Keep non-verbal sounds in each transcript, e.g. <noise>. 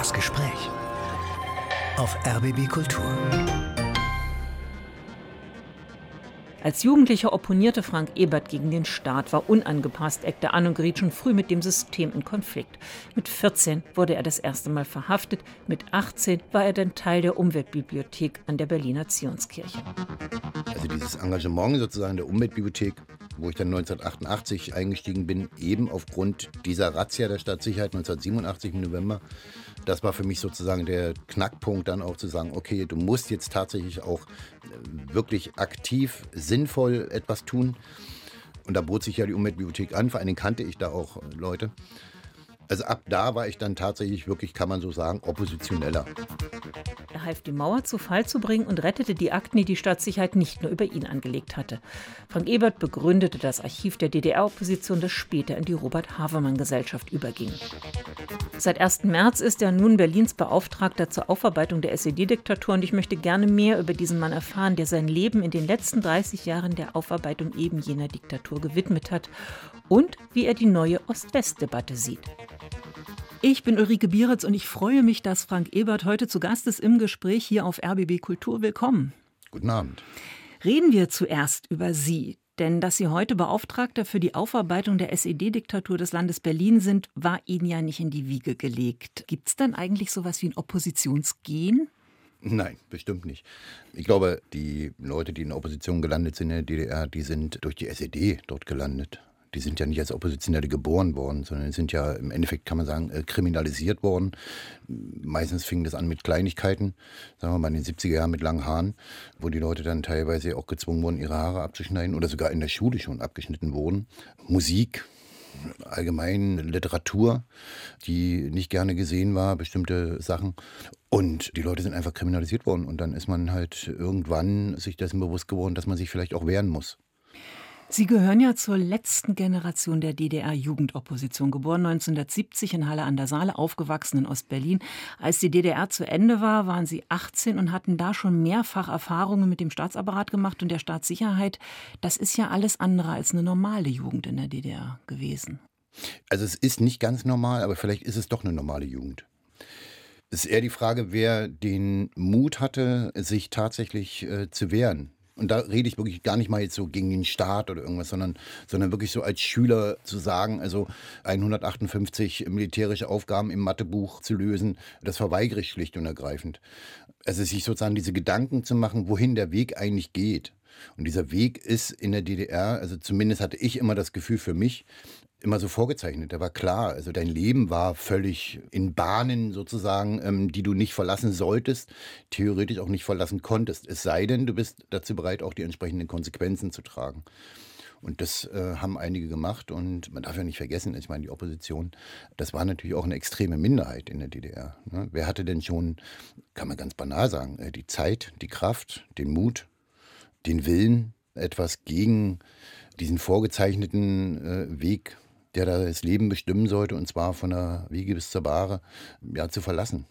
Das Gespräch auf RBB Kultur. Als Jugendlicher opponierte Frank Ebert gegen den Staat, war unangepasst, eckte an und geriet schon früh mit dem System in Konflikt. Mit 14 wurde er das erste Mal verhaftet, mit 18 war er dann Teil der Umweltbibliothek an der Berliner Zionskirche. Also dieses Engagement sozusagen der Umweltbibliothek, wo ich dann 1988 eingestiegen bin, eben aufgrund dieser Razzia der Stadtsicherheit 1987 im November, das war für mich sozusagen der Knackpunkt, dann auch zu sagen, okay, du musst jetzt tatsächlich auch äh, wirklich aktiv, sinnvoll etwas tun. Und da bot sich ja die Umweltbibliothek an, vor allen Dingen kannte ich da auch äh, Leute. Also ab da war ich dann tatsächlich wirklich, kann man so sagen, oppositioneller. Er half, die Mauer zu Fall zu bringen und rettete die Akten, die die Staatssicherheit nicht nur über ihn angelegt hatte. Frank Ebert begründete das Archiv der DDR-Opposition, das später in die Robert-Havemann-Gesellschaft überging. Seit 1. März ist er nun Berlins Beauftragter zur Aufarbeitung der SED-Diktatur und ich möchte gerne mehr über diesen Mann erfahren, der sein Leben in den letzten 30 Jahren der Aufarbeitung eben jener Diktatur gewidmet hat und wie er die neue Ost-West-Debatte sieht. Ich bin Ulrike Bieritz und ich freue mich, dass Frank Ebert heute zu Gast ist im Gespräch hier auf RBB Kultur. Willkommen. Guten Abend. Reden wir zuerst über Sie. Denn dass Sie heute Beauftragter für die Aufarbeitung der SED-Diktatur des Landes Berlin sind, war Ihnen ja nicht in die Wiege gelegt. Gibt es denn eigentlich sowas wie ein Oppositionsgen? Nein, bestimmt nicht. Ich glaube, die Leute, die in der Opposition gelandet sind in der DDR, die sind durch die SED dort gelandet die sind ja nicht als Oppositionelle geboren worden, sondern sind ja im Endeffekt, kann man sagen, äh, kriminalisiert worden. Meistens fing das an mit Kleinigkeiten, sagen wir mal in den 70er Jahren mit langen Haaren, wo die Leute dann teilweise auch gezwungen wurden, ihre Haare abzuschneiden oder sogar in der Schule schon abgeschnitten wurden. Musik, allgemein Literatur, die nicht gerne gesehen war, bestimmte Sachen. Und die Leute sind einfach kriminalisiert worden. Und dann ist man halt irgendwann sich dessen bewusst geworden, dass man sich vielleicht auch wehren muss. Sie gehören ja zur letzten Generation der DDR-Jugendopposition, geboren 1970 in Halle an der Saale, aufgewachsen in Ostberlin. Als die DDR zu Ende war, waren Sie 18 und hatten da schon mehrfach Erfahrungen mit dem Staatsapparat gemacht und der Staatssicherheit. Das ist ja alles andere als eine normale Jugend in der DDR gewesen. Also es ist nicht ganz normal, aber vielleicht ist es doch eine normale Jugend. Es ist eher die Frage, wer den Mut hatte, sich tatsächlich äh, zu wehren und da rede ich wirklich gar nicht mal jetzt so gegen den Staat oder irgendwas, sondern, sondern wirklich so als Schüler zu sagen, also 158 militärische Aufgaben im Mathebuch zu lösen, das verweigere ich schlicht und ergreifend. Also sich sozusagen diese Gedanken zu machen, wohin der Weg eigentlich geht. Und dieser Weg ist in der DDR, also zumindest hatte ich immer das Gefühl für mich, immer so vorgezeichnet. Der war klar. Also dein Leben war völlig in Bahnen sozusagen, ähm, die du nicht verlassen solltest, theoretisch auch nicht verlassen konntest. Es sei denn, du bist dazu bereit, auch die entsprechenden Konsequenzen zu tragen. Und das äh, haben einige gemacht. Und man darf ja nicht vergessen, ich meine, die Opposition, das war natürlich auch eine extreme Minderheit in der DDR. Ne? Wer hatte denn schon, kann man ganz banal sagen, äh, die Zeit, die Kraft, den Mut, den Willen, etwas gegen diesen vorgezeichneten äh, Weg der da das Leben bestimmen sollte, und zwar von der Wiege bis zur Bahre, ja, zu verlassen.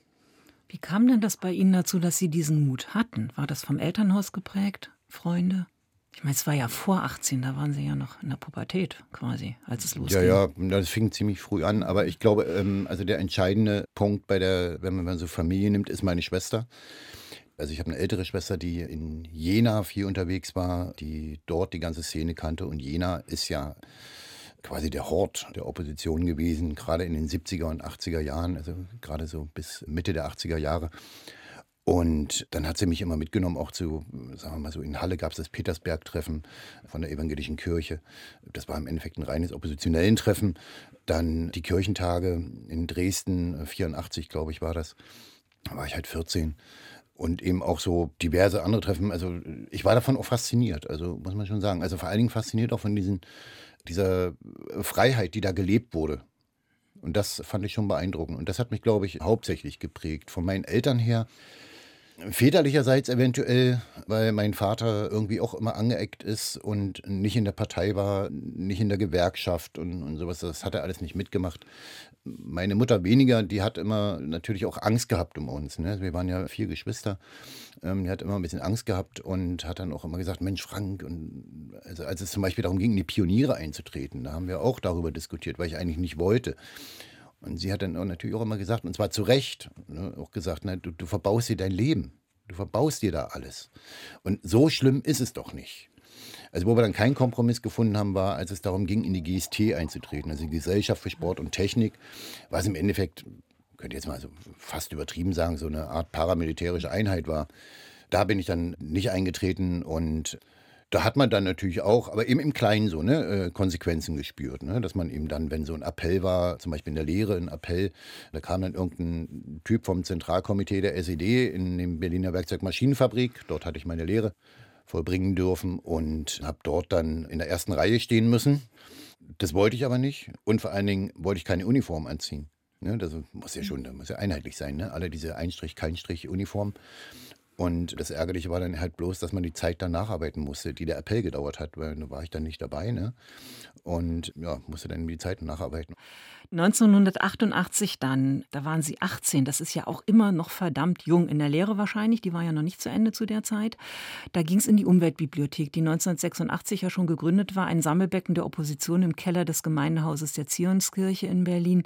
Wie kam denn das bei Ihnen dazu, dass Sie diesen Mut hatten? War das vom Elternhaus geprägt, Freunde? Ich meine, es war ja vor 18, da waren Sie ja noch in der Pubertät quasi, als es losging. Ja, ja, das fing ziemlich früh an. Aber ich glaube, ähm, also der entscheidende Punkt bei der, wenn man so Familie nimmt, ist meine Schwester. Also ich habe eine ältere Schwester, die in Jena viel unterwegs war, die dort die ganze Szene kannte. Und Jena ist ja quasi der Hort der Opposition gewesen, gerade in den 70er und 80er Jahren, also gerade so bis Mitte der 80er Jahre. Und dann hat sie mich immer mitgenommen, auch zu, sagen wir mal so, in Halle gab es das Petersberg-Treffen von der evangelischen Kirche. Das war im Endeffekt ein reines oppositionellen Treffen. Dann die Kirchentage in Dresden, 84 glaube ich war das. Da war ich halt 14 und eben auch so diverse andere Treffen. Also ich war davon auch fasziniert, also muss man schon sagen. Also vor allen Dingen fasziniert auch von diesen dieser äh, Freiheit, die da gelebt wurde. Und das fand ich schon beeindruckend. Und das hat mich, glaube ich, hauptsächlich geprägt. Von meinen Eltern her, väterlicherseits eventuell, weil mein Vater irgendwie auch immer angeeckt ist und nicht in der Partei war, nicht in der Gewerkschaft und, und sowas. Das hat er alles nicht mitgemacht. Meine Mutter weniger, die hat immer natürlich auch Angst gehabt um uns. Ne? Wir waren ja vier Geschwister. Ähm, die hat immer ein bisschen Angst gehabt und hat dann auch immer gesagt, Mensch Frank, und also als es zum Beispiel darum ging, in die Pioniere einzutreten, da haben wir auch darüber diskutiert, weil ich eigentlich nicht wollte. Und sie hat dann auch natürlich auch immer gesagt, und zwar zu Recht, ne, auch gesagt, ne, du, du verbaust dir dein Leben. Du verbaust dir da alles. Und so schlimm ist es doch nicht. Also wo wir dann keinen Kompromiss gefunden haben, war, als es darum ging, in die GST einzutreten, also die Gesellschaft für Sport und Technik, was im Endeffekt, könnte jetzt mal so fast übertrieben sagen, so eine Art paramilitärische Einheit war. Da bin ich dann nicht eingetreten und da hat man dann natürlich auch, aber eben im Kleinen so, ne, äh, Konsequenzen gespürt. Ne? Dass man eben dann, wenn so ein Appell war, zum Beispiel in der Lehre ein Appell, da kam dann irgendein Typ vom Zentralkomitee der SED in dem Berliner Werkzeugmaschinenfabrik, dort hatte ich meine Lehre vollbringen dürfen und habe dort dann in der ersten Reihe stehen müssen. Das wollte ich aber nicht und vor allen Dingen wollte ich keine Uniform anziehen. Ne, das muss ja schon, das muss ja einheitlich sein, ne? alle diese Einstrich, Keinstrich Uniform. Und das Ärgerliche war dann halt bloß, dass man die Zeit dann nacharbeiten musste, die der Appell gedauert hat, weil da war ich dann nicht dabei. Ne? Und ja, musste dann die Zeit nacharbeiten. 1988 dann, da waren Sie 18, das ist ja auch immer noch verdammt jung, in der Lehre wahrscheinlich, die war ja noch nicht zu Ende zu der Zeit. Da ging es in die Umweltbibliothek, die 1986 ja schon gegründet war, ein Sammelbecken der Opposition im Keller des Gemeindehauses der Zionskirche in Berlin.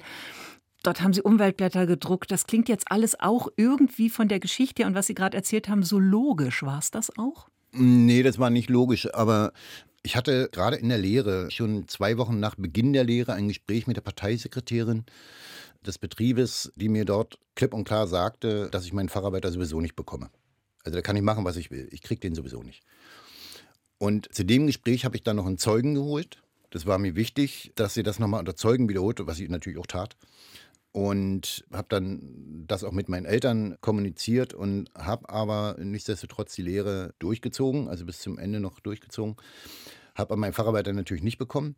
Dort haben Sie Umweltblätter gedruckt. Das klingt jetzt alles auch irgendwie von der Geschichte und was Sie gerade erzählt haben, so logisch. War es das auch? Nee, das war nicht logisch, aber ich hatte gerade in der Lehre, schon zwei Wochen nach Beginn der Lehre, ein Gespräch mit der Parteisekretärin des Betriebes, die mir dort klipp und klar sagte, dass ich meinen Facharbeiter sowieso nicht bekomme. Also da kann ich machen, was ich will. Ich kriege den sowieso nicht. Und zu dem Gespräch habe ich dann noch einen Zeugen geholt. Das war mir wichtig, dass sie das nochmal unter Zeugen wiederholt, was ich natürlich auch tat und habe dann das auch mit meinen Eltern kommuniziert und habe aber nichtsdestotrotz die Lehre durchgezogen, also bis zum Ende noch durchgezogen. Habe an meinen Facharbeiter natürlich nicht bekommen.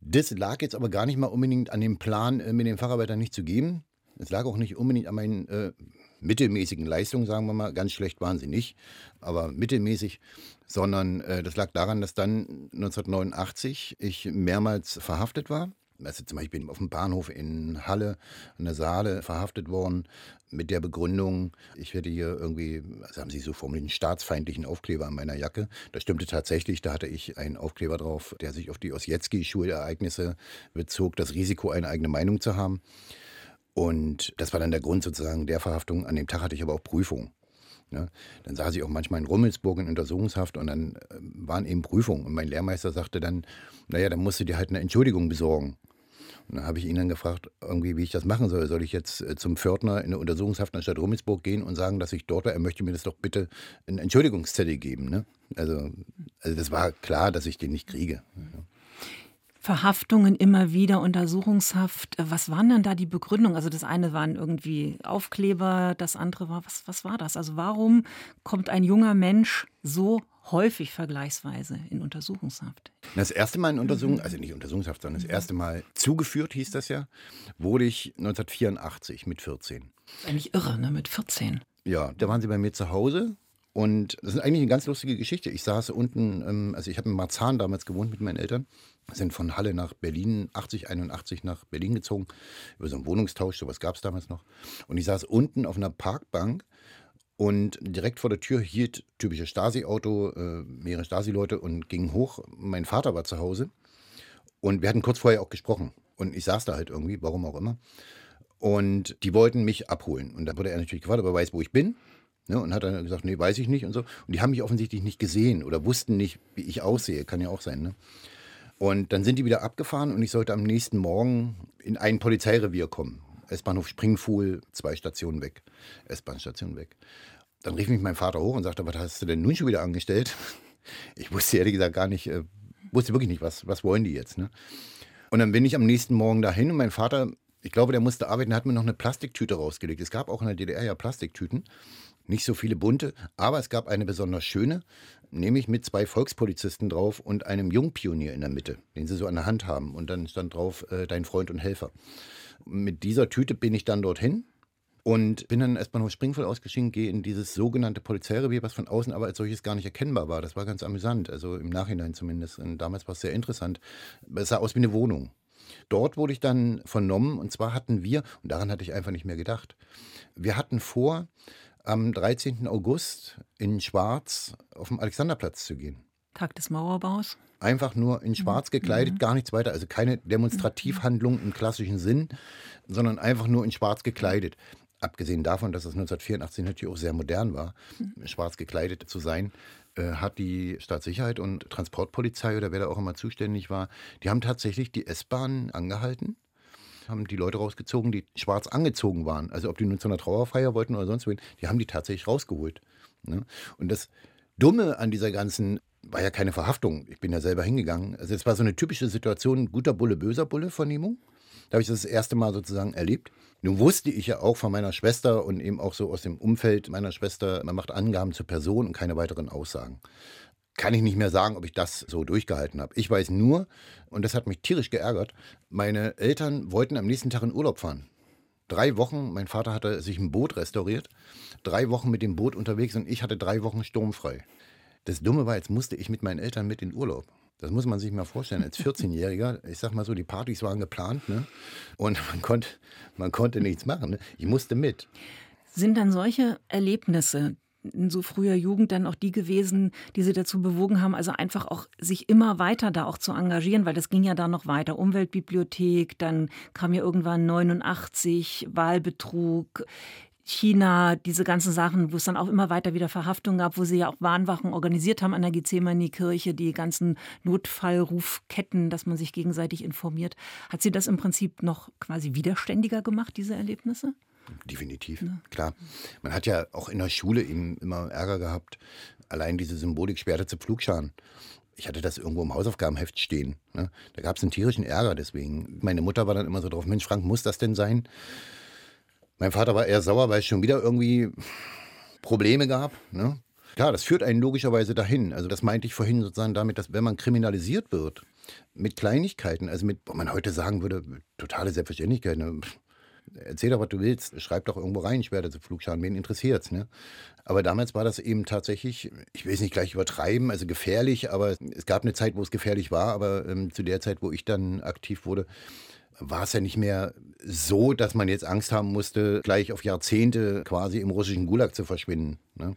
Das lag jetzt aber gar nicht mal unbedingt an dem Plan, äh, mir den Facharbeiter nicht zu geben. Es lag auch nicht unbedingt an meinen äh, mittelmäßigen Leistungen, sagen wir mal. Ganz schlecht waren sie nicht, aber mittelmäßig. Sondern äh, das lag daran, dass dann 1989 ich mehrmals verhaftet war also zum Beispiel auf dem Bahnhof in Halle an der Saale verhaftet worden mit der Begründung, ich werde hier irgendwie, also haben sie so formuliert, einen staatsfeindlichen Aufkleber an meiner Jacke. Das stimmte tatsächlich, da hatte ich einen Aufkleber drauf, der sich auf die Osjetski-Schulereignisse bezog, das Risiko, eine eigene Meinung zu haben. Und das war dann der Grund sozusagen der Verhaftung. An dem Tag hatte ich aber auch Prüfung. Ne? Dann saß ich auch manchmal in Rummelsburg in Untersuchungshaft und dann äh, waren eben Prüfungen. Und mein Lehrmeister sagte dann, naja, dann musst du dir halt eine Entschuldigung besorgen. Und dann habe ich ihn dann gefragt, irgendwie, wie ich das machen soll. Soll ich jetzt äh, zum Pförtner in der Untersuchungshaft in der Stadt Rummelsburg gehen und sagen, dass ich dort war? Er möchte mir das doch bitte einen Entschuldigungszettel geben. Ne? Also, also das war klar, dass ich den nicht kriege. Ja. Verhaftungen immer wieder, Untersuchungshaft. Was waren denn da die Begründungen? Also das eine waren irgendwie Aufkleber, das andere war, was, was war das? Also warum kommt ein junger Mensch so häufig vergleichsweise in Untersuchungshaft? Das erste Mal in Untersuchung, also nicht Untersuchungshaft, sondern das erste Mal zugeführt, hieß das ja, wurde ich 1984 mit 14. Das ist eigentlich irre, ne? Mit 14. Ja, da waren sie bei mir zu Hause und das ist eigentlich eine ganz lustige Geschichte. Ich saß unten, ähm, also ich habe in Marzahn damals gewohnt mit meinen Eltern, sind von Halle nach Berlin, 80, 81 nach Berlin gezogen, über so einen Wohnungstausch, sowas gab es damals noch. Und ich saß unten auf einer Parkbank und direkt vor der Tür hielt typisches Stasi-Auto, äh, mehrere Stasi-Leute und ging hoch. Mein Vater war zu Hause und wir hatten kurz vorher auch gesprochen. Und ich saß da halt irgendwie, warum auch immer. Und die wollten mich abholen. Und da wurde er natürlich gefragt, ob er weiß, wo ich bin. Ne, und hat dann gesagt, nee, weiß ich nicht und so. Und die haben mich offensichtlich nicht gesehen oder wussten nicht, wie ich aussehe. Kann ja auch sein. Ne? Und dann sind die wieder abgefahren und ich sollte am nächsten Morgen in ein Polizeirevier kommen. S-Bahnhof Springfuhl, zwei Stationen weg. S-Bahn-Station weg. Dann rief mich mein Vater hoch und sagte, was hast du denn nun schon wieder angestellt? <laughs> Ich wusste ehrlich gesagt gar nicht, äh, wusste wirklich nicht, was, was wollen die jetzt. Ne? Und dann bin ich am nächsten Morgen dahin und mein Vater, ich glaube, der musste arbeiten, hat mir noch eine Plastiktüte rausgelegt. Es gab auch in der DDR ja Plastiktüten. Nicht so viele bunte, aber es gab eine besonders schöne, nämlich mit zwei Volkspolizisten drauf und einem Jungpionier in der Mitte, den sie so an der Hand haben. Und dann stand drauf, äh, dein Freund und Helfer. Mit dieser Tüte bin ich dann dorthin und bin dann erstmal noch Springvoll ausgeschieden, gehe in dieses sogenannte Polizeirevier, was von außen aber als solches gar nicht erkennbar war. Das war ganz amüsant, also im Nachhinein zumindest. Und damals war es sehr interessant. Es sah aus wie eine Wohnung. Dort wurde ich dann vernommen und zwar hatten wir, und daran hatte ich einfach nicht mehr gedacht, wir hatten vor, am 13. August in Schwarz auf dem Alexanderplatz zu gehen. Tag des Mauerbaus? Einfach nur in Schwarz mhm. gekleidet, mhm. gar nichts weiter. Also keine Demonstrativhandlung im klassischen Sinn. sondern einfach nur in schwarz gekleidet. Abgesehen davon, dass es 1984 natürlich auch sehr modern war, schwarz gekleidet zu sein, äh, hat die Staatssicherheit und Transportpolizei oder wer da auch immer zuständig war, die haben tatsächlich die S-Bahn angehalten, haben die Leute rausgezogen, die schwarz angezogen waren. Also ob die nun zu einer Trauerfeier wollten oder sonst wohin, die haben die tatsächlich rausgeholt. Ne? Und das Dumme an dieser ganzen war ja keine Verhaftung. Ich bin ja selber hingegangen. Also es war so eine typische Situation, guter Bulle, böser Bulle Vernehmung. Da habe ich das, das erste Mal sozusagen erlebt. Nun wusste ich ja auch von meiner Schwester und eben auch so aus dem Umfeld meiner Schwester, man macht Angaben zur Person und keine weiteren Aussagen. Kann ich nicht mehr sagen, ob ich das so durchgehalten habe. Ich weiß nur, und das hat mich tierisch geärgert, meine Eltern wollten am nächsten Tag in Urlaub fahren. Drei Wochen, mein Vater hatte sich ein Boot restauriert, drei Wochen mit dem Boot unterwegs und ich hatte drei Wochen sturmfrei. Das Dumme war, jetzt musste ich mit meinen Eltern mit in Urlaub. Das muss man sich mal vorstellen. Als 14-Jähriger, ich sag mal so, die Partys waren geplant, ne? Und man konnte, man konnte nichts machen. Ne? Ich musste mit. Sind dann solche Erlebnisse in so früher Jugend dann auch die gewesen, die sie dazu bewogen haben, also einfach auch sich immer weiter da auch zu engagieren, weil das ging ja da noch weiter. Umweltbibliothek, dann kam ja irgendwann 89, Wahlbetrug. China, diese ganzen Sachen, wo es dann auch immer weiter wieder Verhaftungen gab, wo sie ja auch Warnwachen organisiert haben an der Gethsemane-Kirche, die ganzen Notfallrufketten, dass man sich gegenseitig informiert. Hat sie das im Prinzip noch quasi widerständiger gemacht, diese Erlebnisse? Definitiv, ja. klar. Man hat ja auch in der Schule eben immer Ärger gehabt. Allein diese Symbolik sperrte zu Pflugscharen. Ich hatte das irgendwo im Hausaufgabenheft stehen. Ne? Da gab es einen tierischen Ärger deswegen. Meine Mutter war dann immer so drauf, Mensch, Frank, muss das denn sein? Mein Vater war eher sauer, weil es schon wieder irgendwie Probleme gab. Ne? Klar, das führt einen logischerweise dahin. Also das meinte ich vorhin sozusagen damit, dass wenn man kriminalisiert wird mit Kleinigkeiten, also mit, wo man heute sagen würde, totale Selbstverständlichkeit. Ne? Erzähl doch, was du willst, schreib doch irgendwo rein, ich werde zu Flugschaden, wen interessiert's, ne? Aber damals war das eben tatsächlich, ich will es nicht gleich übertreiben, also gefährlich, aber es gab eine Zeit, wo es gefährlich war, aber ähm, zu der Zeit, wo ich dann aktiv wurde, war es ja nicht mehr so, dass man jetzt Angst haben musste, gleich auf Jahrzehnte quasi im russischen Gulag zu verschwinden. Ne?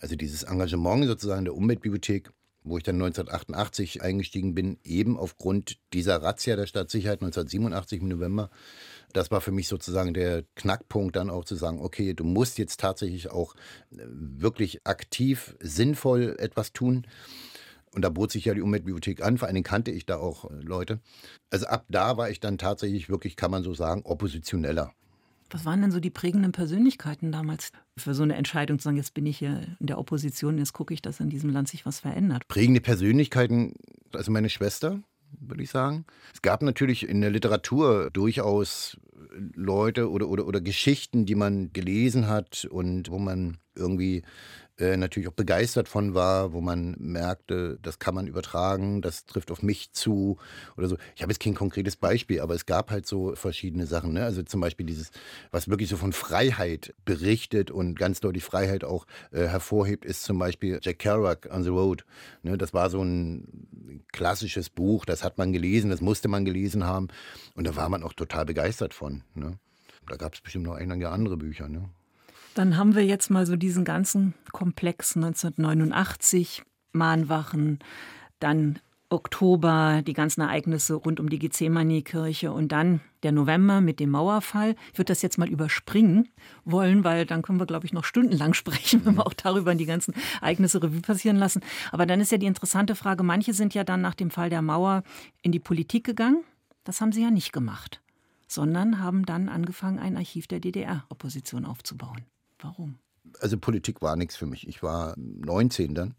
Also dieses Engagement sozusagen der Umweltbibliothek, wo ich dann 1988 eingestiegen bin, eben aufgrund dieser Razzia der Stadtsicherheit 1987 im November. Das war für mich sozusagen der Knackpunkt, dann auch zu sagen, okay, du musst jetzt tatsächlich auch äh, wirklich aktiv, sinnvoll etwas tun. Und da bot sich ja die Umweltbibliothek an, vor allen Dingen kannte ich da auch äh, Leute. Also ab da war ich dann tatsächlich wirklich, kann man so sagen, oppositioneller. Was waren denn so die prägenden Persönlichkeiten damals für so eine Entscheidung zu sagen, jetzt bin ich hier in der Opposition, jetzt gucke ich, dass in diesem Land sich was verändert? Prägende Persönlichkeiten, also meine Schwester, würde ich sagen. Es gab natürlich in der Literatur durchaus Leute oder, oder, oder Geschichten, die man gelesen hat und wo man irgendwie äh, natürlich auch begeistert von war, wo man merkte, das kann man übertragen, das trifft auf mich zu oder so. Ich habe jetzt kein konkretes Beispiel, aber es gab halt so verschiedene Sachen. Ne? Also zum Beispiel dieses, was wirklich so von Freiheit berichtet und ganz deutlich Freiheit auch äh, hervorhebt, ist zum Beispiel Jack Kerouac on the Road. Ne? Das war so ein klassisches Buch, das hat man gelesen, das musste man gelesen haben und da war man auch total begeistert von. Ne? Da gab es bestimmt noch einige andere Bücher. Ne? Dann haben wir jetzt mal so diesen ganzen Komplex 1989, Mahnwachen, dann Oktober, die ganzen Ereignisse rund um die Gethsemane-Kirche und dann der November mit dem Mauerfall. Ich würde das jetzt mal überspringen wollen, weil dann können wir, glaube ich, noch stundenlang <laughs> sprechen, wenn wir auch darüber die ganzen Ereignisse Revue passieren lassen. Aber dann ist ja die interessante Frage, manche sind ja dann nach dem Fall der Mauer in die Politik gegangen. Das haben sie ja nicht gemacht, sondern haben dann angefangen, ein Archiv der DDR-Opposition aufzubauen. Warum? Also Politik war nichts für mich. Ich war 19 dann.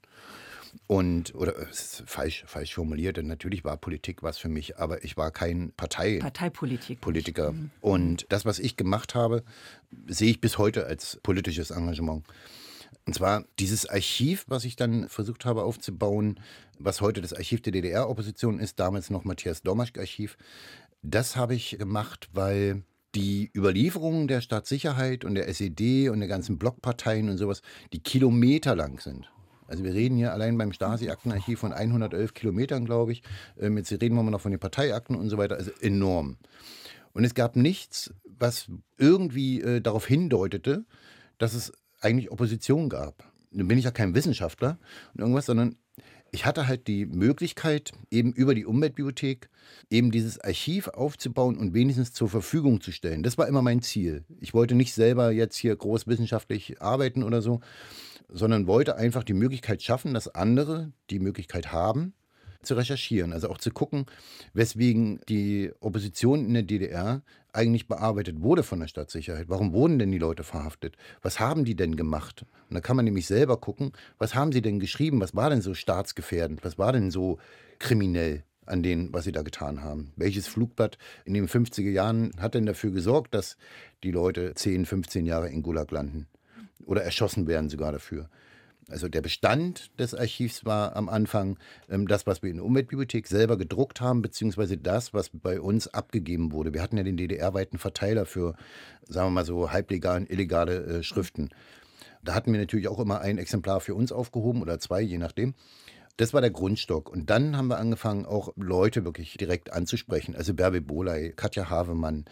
Und, oder es ist falsch, falsch formuliert, denn natürlich war Politik was für mich, aber ich war kein Partei Parteipolitik. Politiker. Mhm. Und das, was ich gemacht habe, sehe ich bis heute als politisches Engagement. Und zwar dieses Archiv, was ich dann versucht habe aufzubauen, was heute das Archiv der DDR-Opposition ist, damals noch Matthias Domaschk-Archiv, das habe ich gemacht, weil die Überlieferungen der Staatssicherheit und der SED und der ganzen Blockparteien und sowas, die kilometerlang sind. Also wir reden hier allein beim Stasi-Aktenarchiv von 111 Kilometern, glaube ich. Ähm, jetzt reden wir mal noch von den Parteiakten und so weiter. Also enorm. Und es gab nichts, was irgendwie äh, darauf hindeutete, dass es eigentlich Opposition gab. Nun bin ich ja kein Wissenschaftler und irgendwas, sondern ich hatte halt die Möglichkeit, eben über die Umweltbibliothek eben dieses Archiv aufzubauen und wenigstens zur Verfügung zu stellen. Das war immer mein Ziel. Ich wollte nicht selber jetzt hier groß wissenschaftlich arbeiten oder so, sondern wollte einfach die Möglichkeit schaffen, dass andere die Möglichkeit haben, zu recherchieren, also auch zu gucken, weswegen die Opposition in der DDR eigentlich bearbeitet wurde von der Stadtsicherheit. Warum wurden denn die Leute verhaftet? Was haben die denn gemacht? Und da kann man nämlich selber gucken, was haben sie denn geschrieben? Was war denn so staatsgefährdend? Was war denn so kriminell? an denen, was sie da getan haben. Welches Flugblatt in den 50er Jahren hat denn dafür gesorgt, dass die Leute 10, 15 Jahre in Gulag landen? Oder erschossen werden sogar dafür? Also der Bestand des Archivs war am Anfang ähm, das, was wir in der Umweltbibliothek selber gedruckt haben, beziehungsweise das, was bei uns abgegeben wurde. Wir hatten ja den DDR-weiten Verteiler für, sagen wir mal so, halblegale, illegale äh, Schriften. Da hatten wir natürlich auch immer ein Exemplar für uns aufgehoben oder zwei, je nachdem. Das war der Grundstock. Und dann haben wir angefangen, auch Leute wirklich direkt anzusprechen. Also Bärbe Boley, Katja Havemann.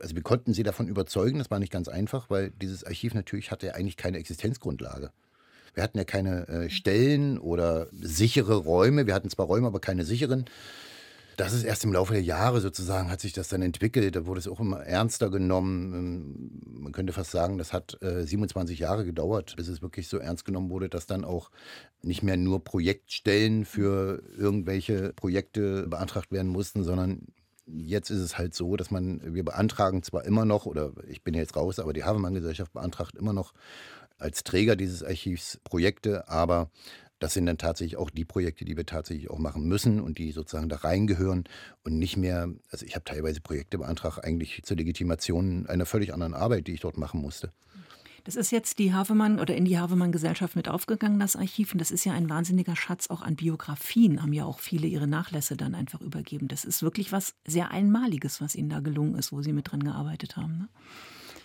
Also wir konnten sie davon überzeugen, das war nicht ganz einfach, weil dieses Archiv natürlich hatte eigentlich keine Existenzgrundlage. Wir hatten ja keine äh, Stellen oder sichere Räume. Wir hatten zwar Räume, aber keine sicheren. Das ist erst im Laufe der Jahre sozusagen, hat sich das dann entwickelt. Da wurde es auch immer ernster genommen. Ähm, man könnte fast sagen, das hat äh, 27 Jahre gedauert, bis es wirklich so ernst genommen wurde, dass dann auch nicht mehr nur Projektstellen für irgendwelche Projekte beantragt werden mussten, sondern jetzt ist es halt so, dass man, wir beantragen zwar immer noch, oder ich bin jetzt raus, aber die Havemann-Gesellschaft beantragt immer noch als Träger dieses Archivs Projekte, aber das sind dann tatsächlich auch die Projekte, die wir tatsächlich auch machen müssen und die sozusagen da reingehören und nicht mehr, also ich habe teilweise Projekte beantragt, eigentlich zur Legitimation einer völlig anderen Arbeit, die ich dort machen musste. Das ist jetzt die Havemann oder in die Havemann-Gesellschaft mit aufgegangen, das Archiv. Und das ist ja ein wahnsinniger Schatz auch an Biografien, haben ja auch viele ihre Nachlässe dann einfach übergeben. Das ist wirklich was sehr Einmaliges, was Ihnen da gelungen ist, wo Sie mit dran gearbeitet haben. Ne?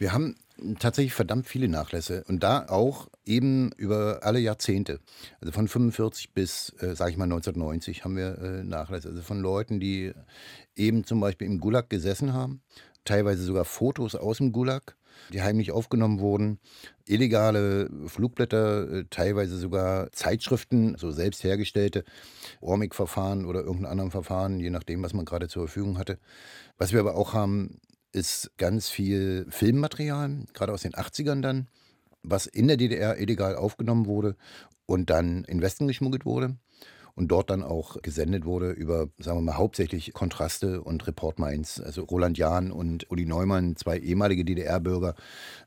Wir haben tatsächlich verdammt viele Nachlässe und da auch eben über alle Jahrzehnte. Also von 45 bis, äh, sage ich mal, 1990 haben wir äh, Nachlässe. Also von Leuten, die eben zum Beispiel im Gulag gesessen haben, teilweise sogar Fotos aus dem Gulag, die heimlich aufgenommen wurden, illegale Flugblätter, äh, teilweise sogar Zeitschriften, so selbst hergestellte, Ormig-Verfahren oder irgendein anderen Verfahren, je nachdem, was man gerade zur Verfügung hatte. Was wir aber auch haben, ist ganz viel Filmmaterial, gerade aus den 80ern dann, was in der DDR illegal aufgenommen wurde und dann in Westen geschmuggelt wurde und dort dann auch gesendet wurde über, sagen wir mal, hauptsächlich Kontraste und Report Mainz. Also Roland Jahn und Uli Neumann, zwei ehemalige DDR-Bürger,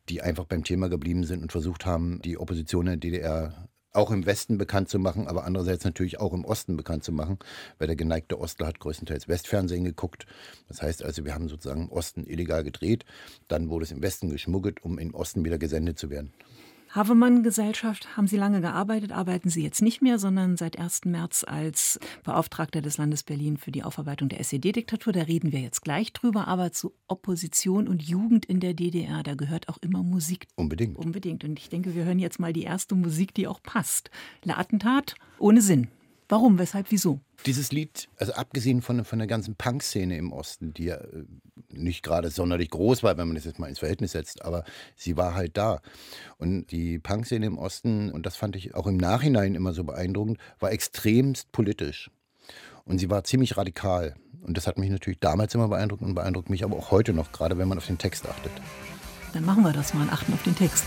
die einfach beim Thema geblieben sind und versucht haben, die Opposition der DDR auch im Westen bekannt zu machen, aber andererseits natürlich auch im Osten bekannt zu machen, weil der geneigte Ostler hat größtenteils Westfernsehen geguckt. Das heißt also, wir haben sozusagen im Osten illegal gedreht, dann wurde es im Westen geschmuggelt, um im Osten wieder gesendet zu werden. Havemann-Gesellschaft haben Sie lange gearbeitet, arbeiten Sie jetzt nicht mehr, sondern seit 1. März als Beauftragter des Landes Berlin für die Aufarbeitung der SED-Diktatur. Da reden wir jetzt gleich drüber, aber zu Opposition und Jugend in der DDR, da gehört auch immer Musik. Unbedingt. Unbedingt. Und ich denke, wir hören jetzt mal die erste Musik, die auch passt. Le Attentat ohne Sinn. Warum, weshalb, wieso? Dieses Lied, also abgesehen von, von der ganzen Punk-Szene im Osten, die ja äh, nicht gerade sonderlich groß war, wenn man das jetzt mal ins Verhältnis setzt, aber sie war halt da. Und die Punk-Szene im Osten, und das fand ich auch im Nachhinein immer so beeindruckend, war extremst politisch. Und sie war ziemlich radikal. Und das hat mich natürlich damals immer beeindruckt und beeindruckt mich aber auch heute noch, gerade wenn man auf den Text achtet. Dann machen wir das mal, achten auf den Text.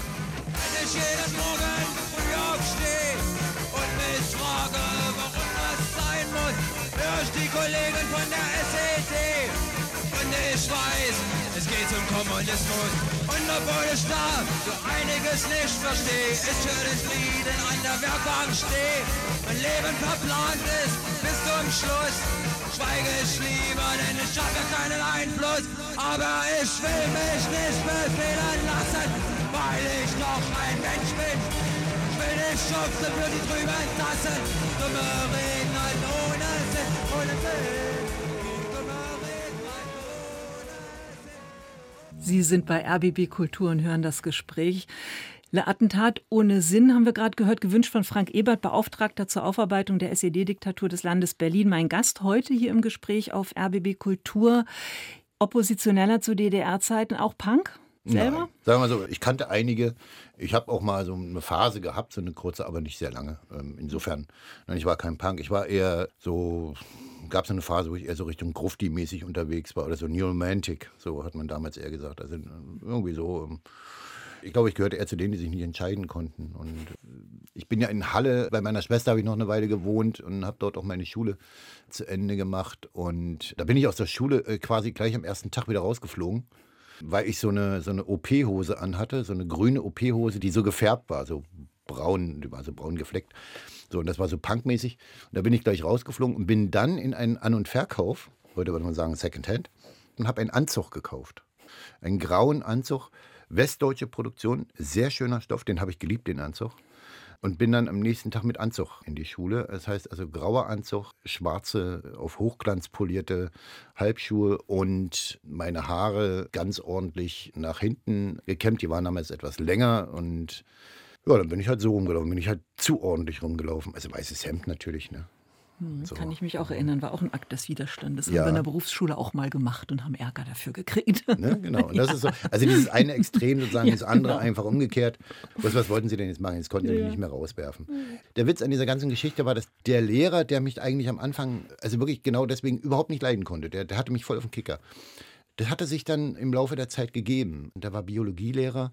Und obwohl ich da so einiges nicht verstehe, ist für den Frieden an der Werkbank steh. Mein Leben verplant ist bis zum Schluss. Schweige ich lieber, denn ich habe keinen Einfluss. Aber ich will mich nicht befehlen lassen, weil ich noch ein Mensch bin. Ich will nicht schubsen für die trüben Tassen. Dumme Reden ohne Sinn, ohne Sinn. Sie sind bei RBB Kultur und hören das Gespräch. Le Attentat ohne Sinn haben wir gerade gehört, gewünscht von Frank Ebert, Beauftragter zur Aufarbeitung der SED-Diktatur des Landes Berlin. Mein Gast heute hier im Gespräch auf RBB Kultur. Oppositioneller zu DDR-Zeiten, auch Punk? selber? Nein. Sagen wir so, ich kannte einige. Ich habe auch mal so eine Phase gehabt, so eine kurze, aber nicht sehr lange. Ähm, insofern, nein, ich war kein Punk. Ich war eher so, gab es eine Phase, wo ich eher so Richtung Grufti-mäßig unterwegs war oder so New Romantic, so hat man damals eher gesagt. Also irgendwie so. Ähm, ich glaube, ich gehörte eher zu denen, die sich nicht entscheiden konnten. Und ich bin ja in Halle, bei meiner Schwester habe ich noch eine Weile gewohnt und habe dort auch meine Schule zu Ende gemacht. Und da bin ich aus der Schule äh, quasi gleich am ersten Tag wieder rausgeflogen weil ich so eine, so eine OP-Hose anhatte, so eine grüne OP-Hose, die so gefärbt war, so braun, die war so braun gefleckt. So, und das war so punkmäßig. Und da bin ich gleich rausgeflogen und bin dann in einen An- und Verkauf, heute würde man sagen Secondhand, und habe einen Anzug gekauft. Einen grauen Anzug, westdeutsche Produktion, sehr schöner Stoff, den habe ich geliebt, den Anzug und bin dann am nächsten Tag mit Anzug in die Schule. Das heißt also grauer Anzug, schwarze, auf Hochglanz polierte Halbschuhe und meine Haare ganz ordentlich nach hinten gekämmt. Die waren damals etwas länger und ja, dann bin ich halt so rumgelaufen, bin ich halt zu ordentlich rumgelaufen. Also weißes Hemd natürlich, ne? Hm, so. Kann ich mich auch erinnern, war auch ein Akt des Widerstandes. Ja. Haben wir in der Berufsschule auch mal gemacht und haben Ärger dafür gekriegt. Ne? <laughs> Genau. Und das ja. ist so, also dieses eine Extrem sozusagen, <laughs> Ja, das andere genau. einfach umgekehrt. Was, was wollten Sie denn jetzt machen? Jetzt konnten Sie mich Ja. nicht mehr rauswerfen. Der Witz an dieser ganzen Geschichte war, dass der Lehrer, der mich eigentlich am Anfang, also wirklich genau deswegen überhaupt nicht leiden konnte, der, der hatte mich voll auf den Kicker. Das hatte sich dann im Laufe der Zeit gegeben. Und Der war Biologielehrer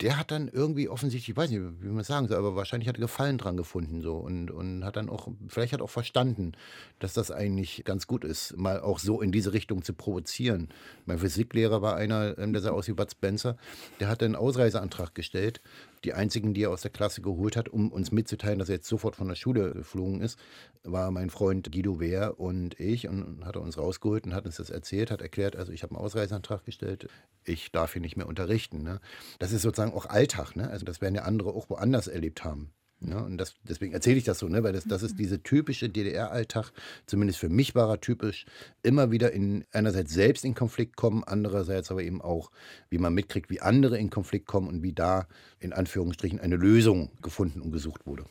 der hat dann irgendwie offensichtlich, ich weiß nicht, wie man sagen soll, aber wahrscheinlich hat er Gefallen dran gefunden so und, und hat dann auch, vielleicht hat auch verstanden, dass das eigentlich ganz gut ist, mal auch so in diese Richtung zu provozieren. Mein Physiklehrer war einer, ähm, der sah aus wie Bud Spencer, der hatte einen Ausreiseantrag gestellt, die einzigen, die er aus der Klasse geholt hat, um uns mitzuteilen, dass er jetzt sofort von der Schule geflogen ist, war mein Freund Guido Wehr und ich und hat er uns rausgeholt und hat uns das erzählt, hat erklärt, also ich habe einen Ausreiseantrag gestellt, ich darf hier nicht mehr unterrichten. Ne? Das ist sozusagen auch Alltag, ne? also das werden ja andere auch woanders erlebt haben. Ne? Und das, deswegen erzähle ich das so, ne? weil das, das ist diese typische DDR-Alltag, zumindest für mich war er typisch, immer wieder in einerseits selbst in Konflikt kommen, andererseits aber eben auch, wie man mitkriegt, wie andere in Konflikt kommen und wie da in Anführungsstrichen eine Lösung gefunden und gesucht wurde.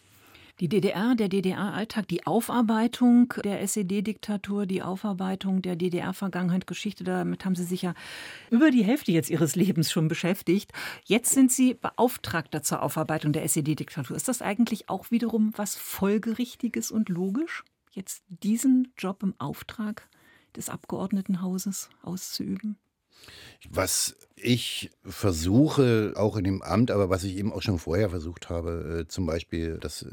Die DDR, der DDR-Alltag, die Aufarbeitung der SED-Diktatur, die Aufarbeitung der DDR-Vergangenheit, Geschichte, damit haben Sie sich ja über die Hälfte jetzt Ihres Lebens schon beschäftigt. Jetzt sind Sie Beauftragter zur Aufarbeitung der SED-Diktatur. Ist das eigentlich auch wiederum was Folgerichtiges und logisch, jetzt diesen Job im Auftrag des Abgeordnetenhauses auszuüben? Was ich versuche, auch in dem Amt, aber was ich eben auch schon vorher versucht habe, äh, zum Beispiel, das äh,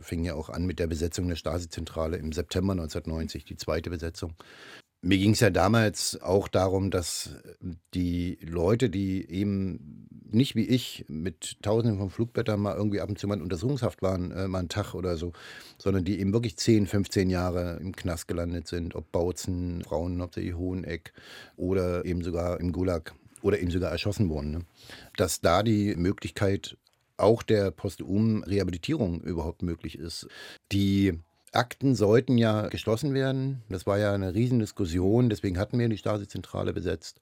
fing ja auch an mit der Besetzung der Stasi-Zentrale im September 1990, die zweite Besetzung. Mir ging es ja damals auch darum, dass die Leute, die eben nicht wie ich mit Tausenden von Flugblättern mal irgendwie ab und zu mal in Untersuchungshaft waren, äh, mal einen Tag oder so, sondern die eben wirklich 10, 15 Jahre im Knast gelandet sind, ob Bautzen, Frauen, hauptsächlich Hoheneck oder eben sogar im Gulag oder eben sogar erschossen wurden. Ne? Dass da die Möglichkeit auch der posthumen Rehabilitierung überhaupt möglich ist. Die Akten sollten ja geschlossen werden. Das war ja eine Riesendiskussion, deswegen hatten wir die Stasi-Zentrale besetzt.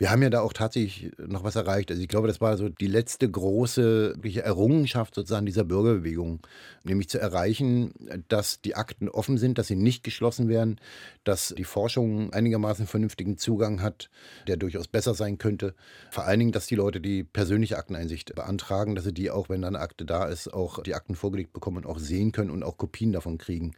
Wir haben ja da auch tatsächlich noch was erreicht. Also ich glaube, das war so die letzte große Errungenschaft sozusagen dieser Bürgerbewegung, nämlich zu erreichen, dass die Akten offen sind, dass sie nicht geschlossen werden, dass die Forschung einigermaßen vernünftigen Zugang hat, der durchaus besser sein könnte. Vor allen Dingen, dass die Leute die persönliche Akteneinsicht beantragen, dass sie die auch, wenn da eine Akte da ist, auch die Akten vorgelegt bekommen und auch sehen können und auch Kopien davon kriegen.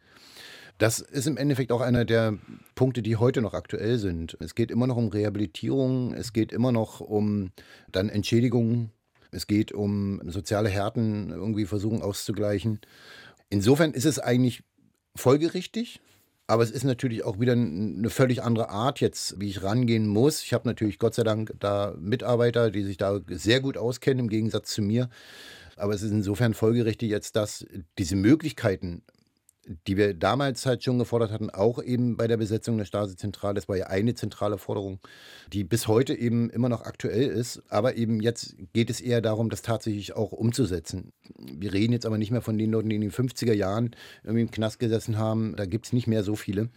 Das ist im Endeffekt auch einer der Punkte, die heute noch aktuell sind. Es geht immer noch um Rehabilitierung, es geht immer noch um dann Entschädigungen, es geht um soziale Härten irgendwie versuchen auszugleichen. Insofern ist es eigentlich folgerichtig, aber es ist natürlich auch wieder eine völlig andere Art jetzt, wie ich rangehen muss. Ich habe natürlich Gott sei Dank da Mitarbeiter, die sich da sehr gut auskennen, im Gegensatz zu mir. Aber es ist insofern folgerichtig jetzt, dass diese Möglichkeiten die wir damals halt schon gefordert hatten, auch eben bei der Besetzung der Stasi-Zentrale. Das war ja eine zentrale Forderung, die bis heute eben immer noch aktuell ist. Aber eben jetzt geht es eher darum, das tatsächlich auch umzusetzen. Wir reden jetzt aber nicht mehr von den Leuten, die in den 50er Jahren irgendwie im Knast gesessen haben. Da gibt es nicht mehr so viele.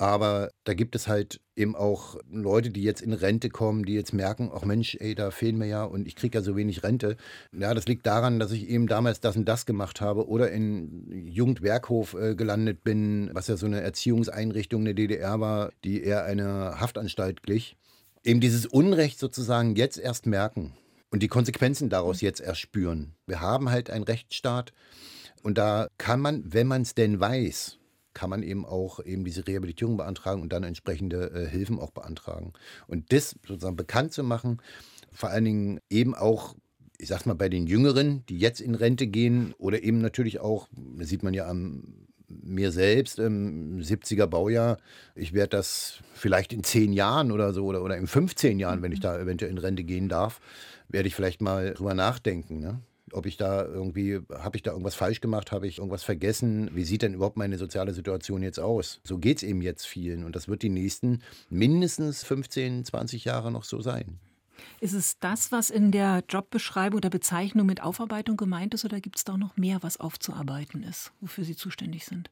Aber da gibt es halt eben auch Leute, die jetzt in Rente kommen, die jetzt merken, ach Mensch, ey, da fehlen mir ja und ich kriege ja so wenig Rente. Ja, das liegt daran, dass ich eben damals das und das gemacht habe oder in Jugendwerkhof äh, gelandet bin, was ja so eine Erziehungseinrichtung in der DDR war, die eher einer Haftanstalt glich. eben dieses Unrecht sozusagen jetzt erst merken und die Konsequenzen daraus jetzt erst spüren. Wir haben halt einen Rechtsstaat und da kann man, wenn man es denn weiß, kann man eben auch eben diese Rehabilitierung beantragen und dann entsprechende äh, Hilfen auch beantragen. Und das sozusagen bekannt zu machen, vor allen Dingen eben auch ich sag's mal, bei den Jüngeren, die jetzt in Rente gehen oder eben natürlich auch, das sieht man ja am mir selbst im 70er Baujahr, ich werde das vielleicht in zehn Jahren oder so oder, oder in 15 Jahren, wenn ich da eventuell in Rente gehen darf, werde ich vielleicht mal drüber nachdenken. Ne? Ob ich da irgendwie, habe ich da irgendwas falsch gemacht, habe ich irgendwas vergessen, wie sieht denn überhaupt meine soziale Situation jetzt aus? So geht es eben jetzt vielen und das wird die nächsten mindestens 15, 20 Jahre noch so sein. Ist es das, was in der Jobbeschreibung oder Bezeichnung mit Aufarbeitung gemeint ist, oder gibt es da noch mehr, was aufzuarbeiten ist, wofür Sie zuständig sind?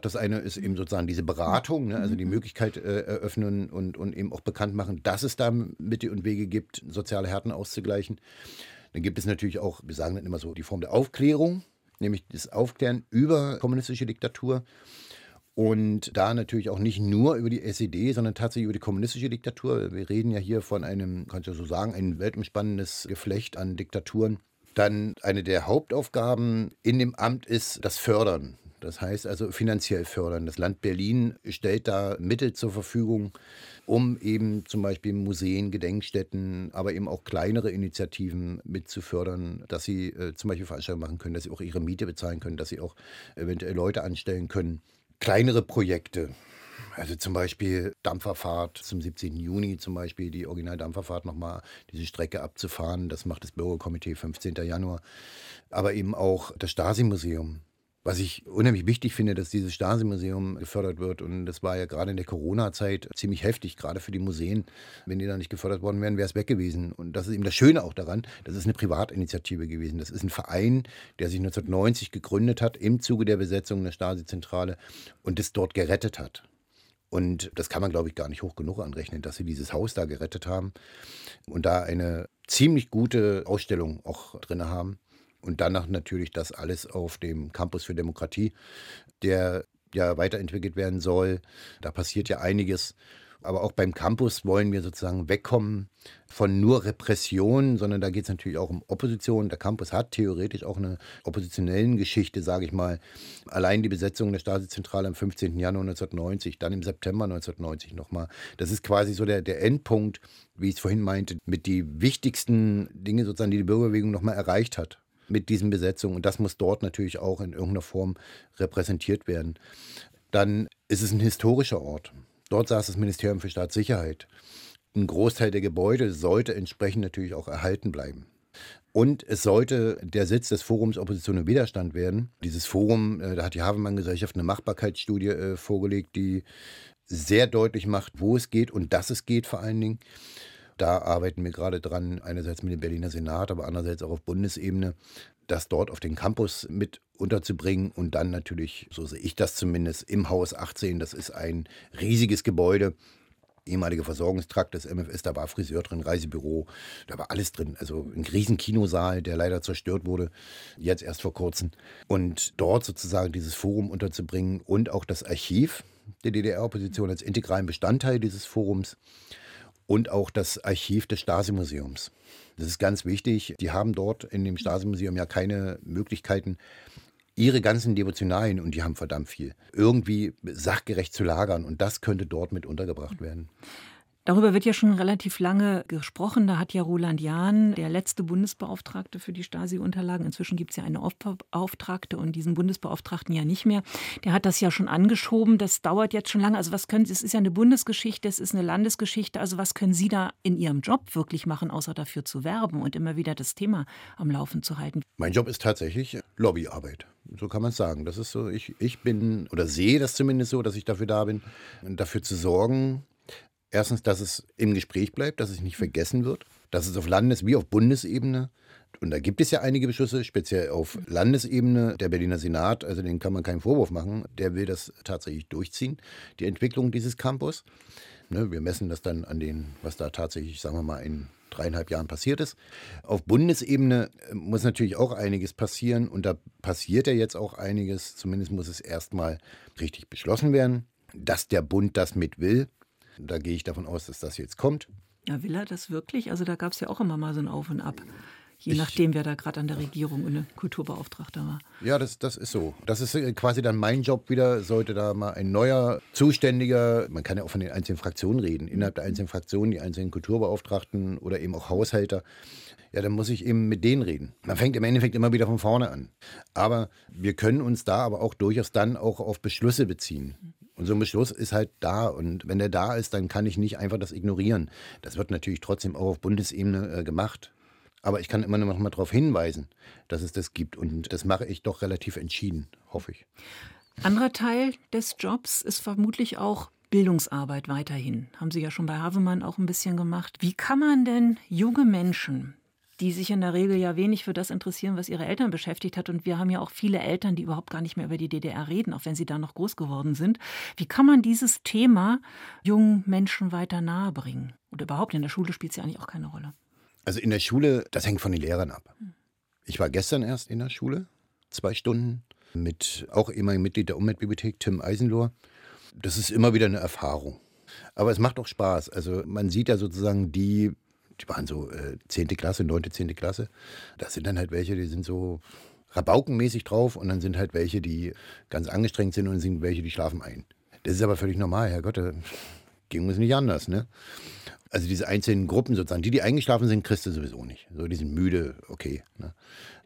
Das eine ist eben sozusagen diese Beratung, ne? also die. Möglichkeit äh, eröffnen und, und eben auch bekannt machen, dass es da Mittel und Wege gibt, soziale Härten auszugleichen. Dann gibt es natürlich auch, wir sagen dann immer so, die Form der Aufklärung, nämlich das Aufklären über kommunistische Diktatur. Und da natürlich auch nicht nur über die SED, sondern tatsächlich über die kommunistische Diktatur. Wir reden ja hier von einem, kannst du so sagen, ein weltumspannendes Geflecht an Diktaturen. Dann eine der Hauptaufgaben in dem Amt ist das Fördern. Das heißt also finanziell fördern. Das Land Berlin stellt da Mittel zur Verfügung, um eben zum Beispiel Museen, Gedenkstätten, aber eben auch kleinere Initiativen mitzufördern, dass sie äh, zum Beispiel Veranstaltungen machen können, dass sie auch ihre Miete bezahlen können, dass sie auch eventuell Leute anstellen können. Kleinere Projekte, also zum Beispiel Dampferfahrt zum 17. Juni zum Beispiel, die Originaldampferfahrt nochmal diese Strecke abzufahren. Das macht das Bürgerkomitee 15. Januar. Aber eben auch das Stasi-Museum. Was ich unheimlich wichtig finde, dass dieses Stasi-Museum gefördert wird. Und das war ja gerade in der Corona-Zeit ziemlich heftig, gerade für die Museen. Wenn die da nicht gefördert worden wären, wäre es weg gewesen. Und das ist eben das Schöne auch daran. Das ist eine Privatinitiative gewesen. Das ist ein Verein, der sich 1990 gegründet hat im Zuge der Besetzung der Stasi-Zentrale und das dort gerettet hat. Und das kann man, glaube ich, gar nicht hoch genug anrechnen, dass sie dieses Haus da gerettet haben und da eine ziemlich gute Ausstellung auch drin haben. Und danach natürlich das alles auf dem Campus für Demokratie, der ja weiterentwickelt werden soll. Da passiert ja einiges. Aber auch beim Campus wollen wir sozusagen wegkommen von nur Repression, sondern da geht es natürlich auch um Opposition. Der Campus hat theoretisch auch eine oppositionellen Geschichte, sage ich mal. Allein die Besetzung der Stasi-Zentrale am 15. Januar 1990, dann im September 1990 nochmal. Das ist quasi so der, der Endpunkt, wie ich es vorhin meinte, mit die wichtigsten Dinge sozusagen, die die Bürgerbewegung nochmal erreicht hat mit diesen Besetzungen. Und das muss dort natürlich auch in irgendeiner Form repräsentiert werden. Dann ist es ein historischer Ort. Dort saß das Ministerium für Staatssicherheit. Ein Großteil der Gebäude sollte entsprechend natürlich auch erhalten bleiben. Und es sollte der Sitz des Forums Opposition und Widerstand werden. Dieses Forum, äh, da hat die Havemann-Gesellschaft eine Machbarkeitsstudie äh, vorgelegt, die sehr deutlich macht, wo es geht und dass es geht vor allen Dingen. Da arbeiten wir gerade dran, einerseits mit dem Berliner Senat, aber andererseits auch auf Bundesebene, das dort auf den Campus mit unterzubringen. Und dann natürlich, so sehe ich das zumindest, im Haus 18, das ist ein riesiges Gebäude, ehemaliger Versorgungstrakt des MFS, da war Friseur drin, Reisebüro, da war alles drin. Also ein riesen Kinosaal, der leider zerstört wurde, jetzt erst vor kurzem. Und dort sozusagen dieses Forum unterzubringen und auch das Archiv der DDR-Opposition als integralen Bestandteil dieses Forums und auch das Archiv des Stasi-Museums. Das ist ganz wichtig. Die haben dort in dem Stasi-Museum ja keine Möglichkeiten, ihre ganzen Devotionalien, und die haben verdammt viel, irgendwie sachgerecht zu lagern. Und das könnte dort mit untergebracht werden. Darüber wird ja schon relativ lange gesprochen. Da hat ja Roland Jahn, der letzte Bundesbeauftragte für die Stasi-Unterlagen, inzwischen gibt es ja eine Beauftragte und diesen Bundesbeauftragten ja nicht mehr, der hat das ja schon angeschoben. Das dauert jetzt schon lange. Also was können Sie, es ist ja eine Bundesgeschichte, es ist eine Landesgeschichte. Also was können Sie da in Ihrem Job wirklich machen, außer dafür zu werben und immer wieder das Thema am Laufen zu halten? Mein Job ist tatsächlich Lobbyarbeit. So kann man es sagen. Das ist so, ich, ich bin oder sehe das zumindest so, dass ich dafür da bin, dafür zu sorgen, Erstens, dass es im Gespräch bleibt, dass es nicht vergessen wird, dass es auf Landes- wie auf Bundesebene und da gibt es ja einige Beschlüsse, speziell auf Landesebene. Der Berliner Senat, also den kann man keinen Vorwurf machen, der will das tatsächlich durchziehen, die Entwicklung dieses Campus. Ne, wir messen das dann an den, was da tatsächlich, sagen wir mal, in dreieinhalb Jahren passiert ist. Auf Bundesebene äh, muss natürlich auch einiges passieren und da passiert ja jetzt auch einiges. Zumindest muss es erstmal richtig beschlossen werden, dass der Bund das mit will. Da gehe ich davon aus, dass das jetzt kommt. Ja, will er das wirklich? Also da gab es ja auch immer mal so ein Auf und Ab. Je ich, nachdem, wer da gerade an der Regierung und Kulturbeauftragter war. Ja, das, das ist so. Das ist äh, quasi dann mein Job wieder. Sollte da mal ein neuer Zuständiger, man kann ja auch von den einzelnen Fraktionen reden, innerhalb der einzelnen Fraktionen, die einzelnen Kulturbeauftragten oder eben auch Haushalter, ja, dann muss ich eben mit denen reden. Man fängt im Endeffekt immer wieder von vorne an. Aber wir können uns da aber auch durchaus dann auch auf Beschlüsse beziehen. Und so ein Beschluss ist halt da. Und wenn der da ist, dann kann ich nicht einfach das ignorieren. Das wird natürlich trotzdem auch auf Bundesebene äh, gemacht. Aber ich kann immer noch mal darauf hinweisen, dass es das gibt. Und das mache ich doch relativ entschieden, hoffe ich. Anderer Teil des Jobs ist vermutlich auch Bildungsarbeit weiterhin. Haben Sie ja schon bei Havemann auch ein bisschen gemacht. Wie kann man denn junge Menschen, die sich in der Regel ja wenig für das interessieren, was ihre Eltern beschäftigt hat. Und wir haben ja auch viele Eltern, die überhaupt gar nicht mehr über die DDR reden, auch wenn sie da noch groß geworden sind. Wie kann man dieses Thema jungen Menschen weiter nahe bringen? Und überhaupt in der Schule spielt es ja eigentlich auch keine Rolle. Also in der Schule, das hängt von den Lehrern ab. Ich war gestern erst in der Schule, zwei Stunden, mit auch ehemaligen Mitglied der Umweltbibliothek, Tim Eisenlohr. Das ist immer wieder eine Erfahrung. Aber es macht auch Spaß. Also man sieht ja sozusagen die, die waren so äh, 10. Klasse, 9., 10. Klasse. Das sind dann halt welche, die sind so rabaukenmäßig drauf und dann sind halt welche, die ganz angestrengt sind und sind welche, die schlafen ein. Das ist aber völlig normal, Herrgott, da ging es nicht anders, ne? also diese einzelnen Gruppen sozusagen, die, die eingeschlafen sind, kriegst du sowieso nicht. So, die sind müde, okay. Ne?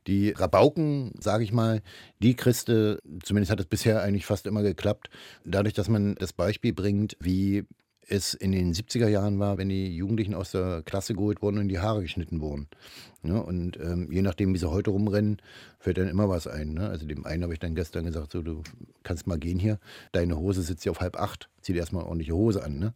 Die Rabauken, sage ich mal, die kriegst zumindest hat es bisher eigentlich fast immer geklappt, dadurch, dass man das Beispiel bringt, wie es in den 70er Jahren war, wenn die Jugendlichen aus der Klasse geholt wurden und die Haare geschnitten wurden. Ne? Und ähm, je nachdem, wie sie heute rumrennen, fällt dann immer was ein. Ne? Also dem einen habe ich dann gestern gesagt, so, du kannst mal gehen hier, deine Hose sitzt hier auf halb acht, zieh dir erstmal eine ordentliche Hose an. Ne?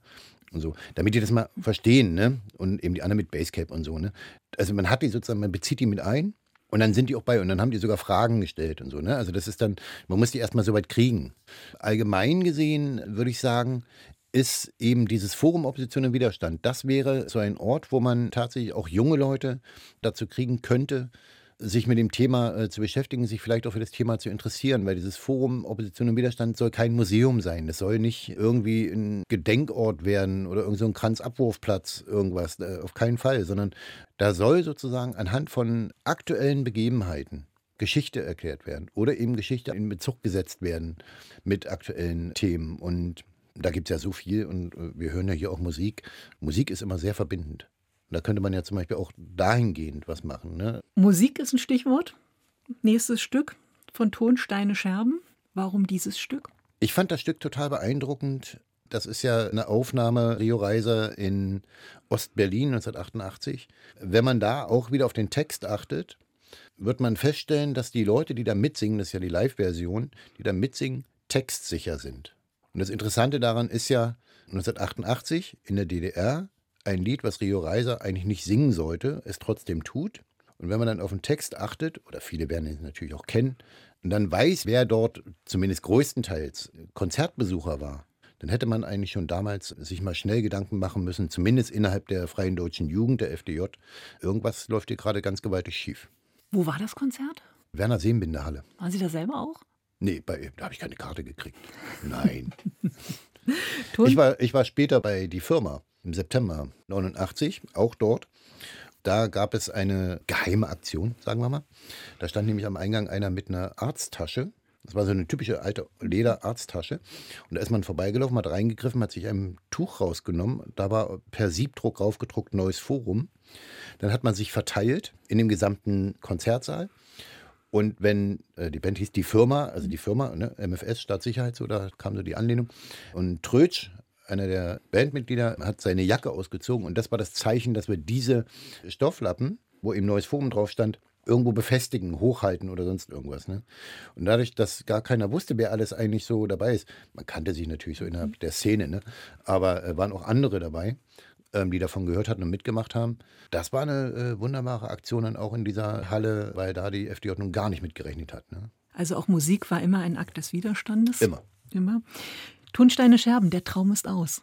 und so. Damit die das mal verstehen, ne? Und eben die anderen mit Basecap und so, ne? Also man hat die sozusagen, man bezieht die mit ein und dann sind die auch bei und dann haben die sogar Fragen gestellt und so, ne? Also das ist dann, man muss die erstmal so weit kriegen. Allgemein gesehen würde ich sagen, ist eben dieses Forum Opposition und Widerstand. Das wäre so ein Ort, wo man tatsächlich auch junge Leute dazu kriegen könnte, sich mit dem Thema äh, zu beschäftigen, sich vielleicht auch für das Thema zu interessieren, weil dieses Forum Opposition und Widerstand soll kein Museum sein. Das soll nicht irgendwie ein Gedenkort werden oder irgend so ein Kranzabwurfplatz, irgendwas. Äh, auf keinen Fall, sondern da soll sozusagen anhand von aktuellen Begebenheiten Geschichte erklärt werden oder eben Geschichte in Bezug gesetzt werden mit aktuellen Themen. Und da gibt es ja so viel und äh, wir hören ja hier auch Musik. Musik ist immer sehr verbindend. Da könnte man ja zum Beispiel auch dahingehend was machen. Ne? Musik ist ein Stichwort. Nächstes Stück von Tonsteine Scherben. Warum dieses Stück? Ich fand das Stück total beeindruckend. Das ist ja eine Aufnahme Rio Reiser in Ostberlin 1988. Wenn man da auch wieder auf den Text achtet, wird man feststellen, dass die Leute, die da mitsingen, das ist ja die Live-Version, die da mitsingen, textsicher sind. Und das Interessante daran ist ja, 1988 in der DDR ein Lied, was Rio Reiser eigentlich nicht singen sollte, es trotzdem tut. Und wenn man dann auf den Text achtet, oder viele werden ihn natürlich auch kennen, und dann weiß, wer dort zumindest größtenteils Konzertbesucher war, dann hätte man eigentlich schon damals sich mal schnell Gedanken machen müssen, zumindest innerhalb der Freien Deutschen Jugend, der FDJ. Irgendwas läuft hier gerade ganz gewaltig schief. Wo war das Konzert? Werner Seenbinderhalle. Waren Sie da selber auch? Nee, bei, da habe ich keine Karte gekriegt. Nein. <laughs> ich, war, ich war später bei die Firma im September 89, auch dort. Da gab es eine geheime Aktion, sagen wir mal. Da stand nämlich am Eingang einer mit einer Arzttasche. Das war so eine typische alte Lederarzttasche. Und da ist man vorbeigelaufen, hat reingegriffen, hat sich ein Tuch rausgenommen. Da war per Siebdruck raufgedruckt Neues Forum. Dann hat man sich verteilt in dem gesamten Konzertsaal. Und wenn äh, die Band hieß die Firma, also die Firma, ne, MFS, Staatssicherheit, so, da kam so die Anlehnung. Und Trötsch einer der Bandmitglieder hat seine Jacke ausgezogen und das war das Zeichen, dass wir diese Stofflappen, wo eben neues Forum drauf stand, irgendwo befestigen, hochhalten oder sonst irgendwas. Ne? Und dadurch, dass gar keiner wusste, wer alles eigentlich so dabei ist, man kannte sich natürlich so innerhalb der Szene, ne? aber äh, waren auch andere dabei, ähm, die davon gehört hatten und mitgemacht haben. Das war eine äh, wunderbare Aktion dann auch in dieser Halle, weil da die FDJ nun gar nicht mitgerechnet hat. Ne? Also auch Musik war immer ein Akt des Widerstandes? Immer. Immer. Tunsteine Scherben, der Traum ist aus.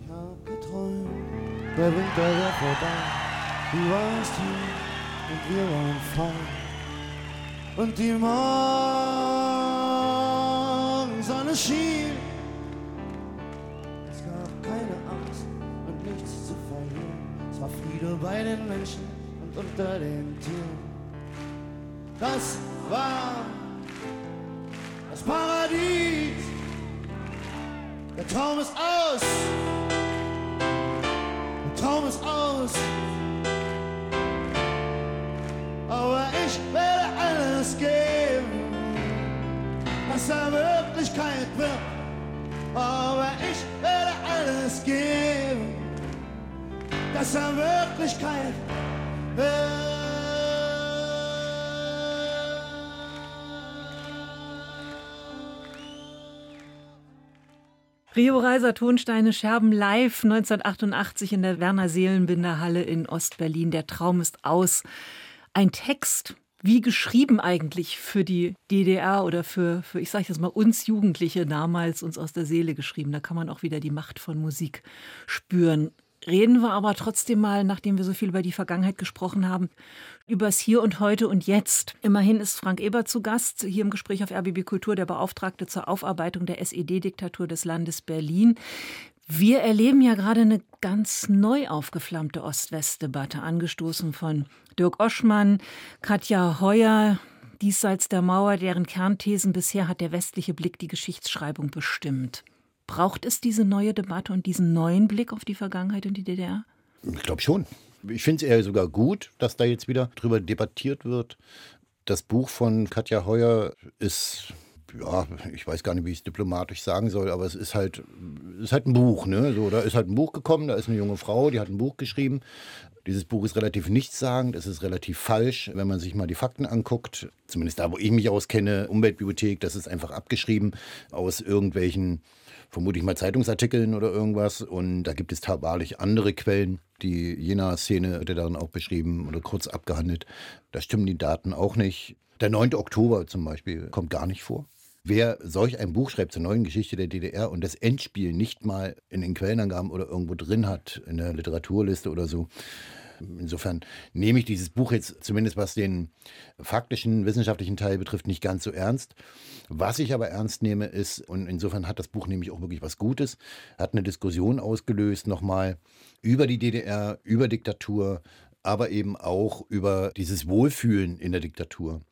Ich hab geträumt, der Winter wäre vorbei. Du warst hier und wir waren frei. Und die Sonne schien. Es gab keine Angst und nichts zu verlieren. Es war Friede bei den Menschen und unter den Tieren. Das war das Paradies. Der Traum ist aus. Der Traum ist aus. Aber ich werde alles geben. Was er will. Wirklichkeit wird. Aber ich werde alles geben, dass er Wirklichkeit wird. Rio Reiser Tonsteine Scherben live 1988 in der Werner Seelenbinder Halle in Ostberlin. Der Traum ist aus. Ein Text, wie geschrieben eigentlich für die DDR oder für, für ich sage jetzt mal, uns Jugendliche damals, uns aus der Seele geschrieben. Da kann man auch wieder die Macht von Musik spüren. Reden wir aber trotzdem mal, nachdem wir so viel über die Vergangenheit gesprochen haben, übers Hier und Heute und Jetzt. Immerhin ist Frank Ebert zu Gast, hier im Gespräch auf RBB Kultur, der Beauftragte zur Aufarbeitung der SED-Diktatur des Landes Berlin. Wir erleben ja gerade eine ganz neu aufgeflammte Ost-West-Debatte, angestoßen von Dirk Oschmann, Katja Heuer, diesseits der Mauer, deren Kernthesen bisher hat der westliche Blick die Geschichtsschreibung bestimmt. Braucht es diese neue Debatte und diesen neuen Blick auf die Vergangenheit und die DDR? Ich glaube schon. Ich finde es eher sogar gut, dass da jetzt wieder drüber debattiert wird. Das Buch von Katja Heuer ist ja, ich weiß gar nicht, wie ich es diplomatisch sagen soll, aber es ist halt, ist halt ein Buch, ne? So, da ist halt ein Buch gekommen, da ist eine junge Frau, die hat ein Buch geschrieben. Dieses Buch ist relativ nichtssagend, es ist relativ falsch, wenn man sich mal die Fakten anguckt. Zumindest da, wo ich mich auskenne, Umweltbibliothek, das ist einfach abgeschrieben aus irgendwelchen vermute ich mal Zeitungsartikeln oder irgendwas. Und da gibt es wahrlich andere Quellen. Die Jena-Szene wird darin auch beschrieben oder kurz abgehandelt. Da stimmen die Daten auch nicht. Der 9. Oktober zum Beispiel kommt gar nicht vor. Wer solch ein Buch schreibt zur neuen Geschichte der DDR und das Endspiel nicht mal in den Quellenangaben oder irgendwo drin hat, in der Literaturliste oder so, Insofern nehme ich dieses Buch jetzt zumindest was den faktischen, wissenschaftlichen Teil betrifft, nicht ganz so ernst. Was ich aber ernst nehme, ist, und insofern hat das Buch nämlich auch wirklich was Gutes, hat eine Diskussion ausgelöst nochmal über die DDR, über Diktatur, aber eben auch über dieses Wohlfühlen in der Diktatur.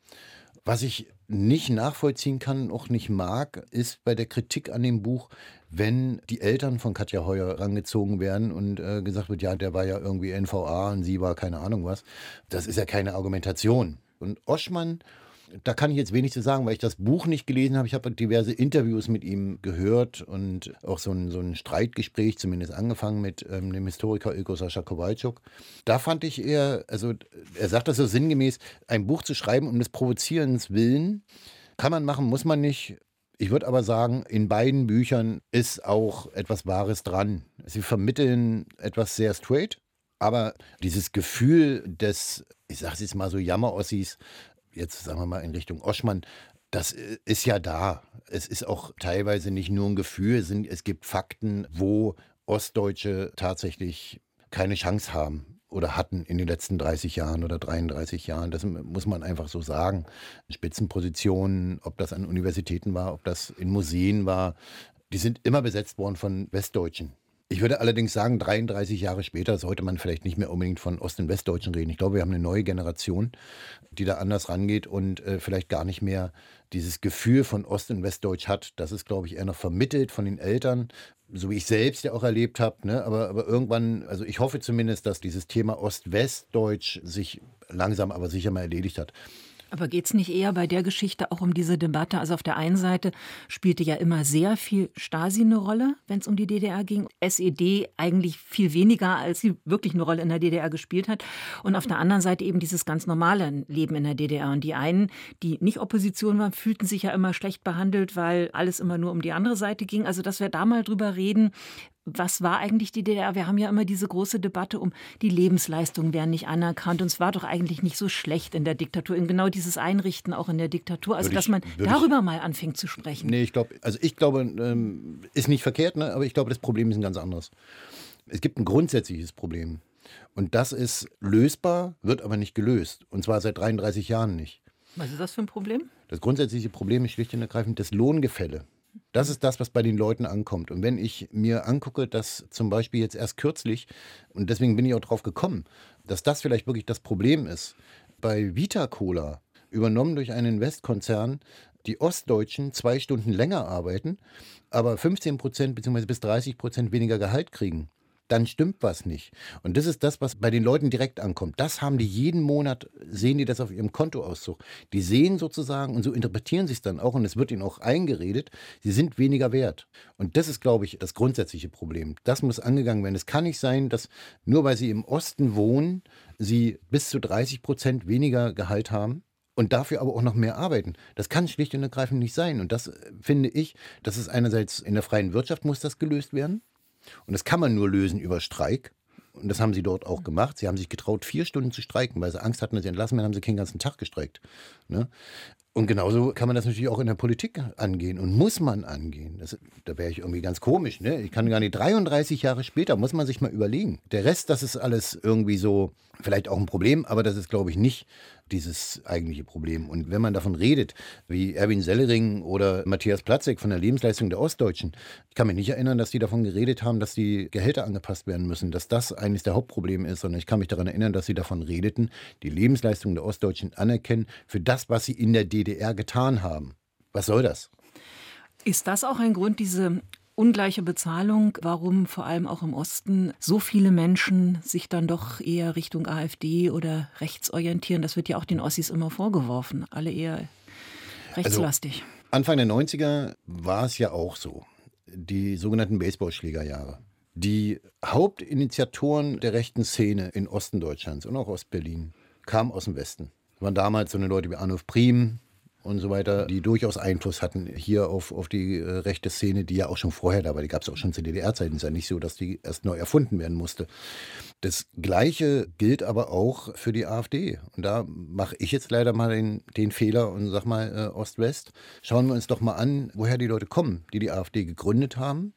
Was ich nicht nachvollziehen kann, auch nicht mag, ist bei der Kritik an dem Buch, wenn die Eltern von Katja Heuer rangezogen werden und äh, gesagt wird, ja, der war ja irgendwie NVA und sie war keine Ahnung was. Das ist ja keine Argumentation. Und Oschmann da kann ich jetzt wenig zu sagen, weil ich das Buch nicht gelesen habe. Ich habe diverse Interviews mit ihm gehört und auch so ein, so ein Streitgespräch, zumindest angefangen mit ähm, dem Historiker Ilko Sascha Kowalczuk. Da fand ich eher, also er sagt das so sinngemäß, ein Buch zu schreiben um des Provozierens willen, kann man machen, muss man nicht. Ich würde aber sagen, in beiden Büchern ist auch etwas Wahres dran. Sie vermitteln etwas sehr straight, aber dieses Gefühl des, ich sage es jetzt mal so, Jammerossis, jetzt sagen wir mal in Richtung Oschmann, das ist ja da. Es ist auch teilweise nicht nur ein Gefühl, es gibt Fakten, wo Ostdeutsche tatsächlich keine Chance haben oder hatten in den letzten 30 Jahren oder 33 Jahren. Das muss man einfach so sagen. Spitzenpositionen, ob das an Universitäten war, ob das in Museen war, die sind immer besetzt worden von Westdeutschen. Ich würde allerdings sagen, 33 Jahre später sollte man vielleicht nicht mehr unbedingt von Ost- und Westdeutschen reden. Ich glaube, wir haben eine neue Generation, die da anders rangeht und äh, vielleicht gar nicht mehr dieses Gefühl von Ost- und Westdeutsch hat. Das ist, glaube ich, eher noch vermittelt von den Eltern, so wie ich selbst ja auch erlebt habe. Ne? Aber, aber irgendwann, also ich hoffe zumindest, dass dieses Thema Ost-Westdeutsch sich langsam aber sicher mal erledigt hat. Aber geht es nicht eher bei der Geschichte auch um diese Debatte? Also auf der einen Seite spielte ja immer sehr viel Stasi eine Rolle, wenn es um die DDR ging. SED eigentlich viel weniger, als sie wirklich eine Rolle in der DDR gespielt hat. Und auf der anderen Seite eben dieses ganz normale Leben in der DDR. Und die einen, die nicht Opposition waren, fühlten sich ja immer schlecht behandelt, weil alles immer nur um die andere Seite ging. Also dass wir da mal drüber reden, was war eigentlich die DDR? Wir haben ja immer diese große Debatte um die Lebensleistungen werden nicht anerkannt. Und es war doch eigentlich nicht so schlecht in der Diktatur. Und genau dieses Einrichten auch in der Diktatur. Also, ich, dass man darüber ich, mal anfängt zu sprechen. Nee, ich glaube, also ich glaube, ähm, ist nicht verkehrt, ne? aber ich glaube, das Problem ist ein ganz anderes. Es gibt ein grundsätzliches Problem. Und das ist lösbar, wird aber nicht gelöst. Und zwar seit 33 Jahren nicht. Was ist das für ein Problem? Das grundsätzliche Problem ist schlicht und ergreifend das Lohngefälle Das ist das, was bei den Leuten ankommt. Und wenn ich mir angucke, dass zum Beispiel jetzt erst kürzlich, und deswegen bin ich auch drauf gekommen, dass das vielleicht wirklich das Problem ist, bei Vita Cola, übernommen durch einen Westkonzern, die Ostdeutschen zwei Stunden länger arbeiten, aber 15 Prozent bzw. bis 30 Prozent weniger Gehalt kriegen dann stimmt was nicht. Und das ist das, was bei den Leuten direkt ankommt. Das haben die jeden Monat, sehen die das auf ihrem Kontoauszug. Die sehen sozusagen, und so interpretieren sie es dann auch, und es wird ihnen auch eingeredet, sie sind weniger wert. Und das ist, glaube ich, das grundsätzliche Problem. Das muss angegangen werden. Es kann nicht sein, dass nur weil sie im Osten wohnen, sie bis zu 30 Prozent weniger Gehalt haben und dafür aber auch noch mehr arbeiten. Das kann schlicht und ergreifend nicht sein. Und das äh, finde ich, das ist einerseits in der freien Wirtschaft muss das gelöst werden. Und das kann man nur lösen über Streik. Und das haben sie dort auch gemacht. Sie haben sich getraut, vier Stunden zu streiken, weil sie Angst hatten, dass sie entlassen werden, haben sie keinen ganzen Tag gestreikt. Ne? Und genauso kann man das natürlich auch in der Politik angehen und muss man angehen. Das, da wäre ich irgendwie ganz komisch. Ne? Ich kann gar nicht 33 Jahre später, muss man sich mal überlegen. Der Rest, das ist alles irgendwie so, vielleicht auch ein Problem, aber das ist, glaube ich, nicht dieses eigentliche Problem. Und wenn man davon redet, wie Erwin Sellering oder Matthias Platzek von der Lebensleistung der Ostdeutschen, ich kann mich nicht erinnern, dass die davon geredet haben, dass die Gehälter angepasst werden müssen, dass das eigentlich der Hauptproblem ist, sondern ich kann mich daran erinnern, dass sie davon redeten, die Lebensleistung der Ostdeutschen anerkennen für das, was sie in der DDR getan haben. Was soll das? Ist das auch ein Grund, diese ungleiche Bezahlung, warum vor allem auch im Osten so viele Menschen sich dann doch eher Richtung AfD oder rechts orientieren. Das wird ja auch den Ossis immer vorgeworfen, alle eher rechtslastig. Also, Anfang der 90er war es ja auch so, die sogenannten Baseballschlägerjahre. Die Hauptinitiatoren der rechten Szene in Osten Deutschlands und auch Ostberlin kamen aus dem Westen. Das waren damals so eine Leute wie Arnulf Priem, und so weiter, die durchaus Einfluss hatten hier auf, auf die äh, rechte Szene, die ja auch schon vorher da war. Die gab es auch schon zu DDR-Zeiten. Es ist ja nicht so, dass die erst neu erfunden werden musste. Das Gleiche gilt aber auch für die AfD. Und da mache ich jetzt leider mal den, den Fehler und sag mal äh, Ost-West. Schauen wir uns doch mal an, woher die Leute kommen, die die AfD gegründet haben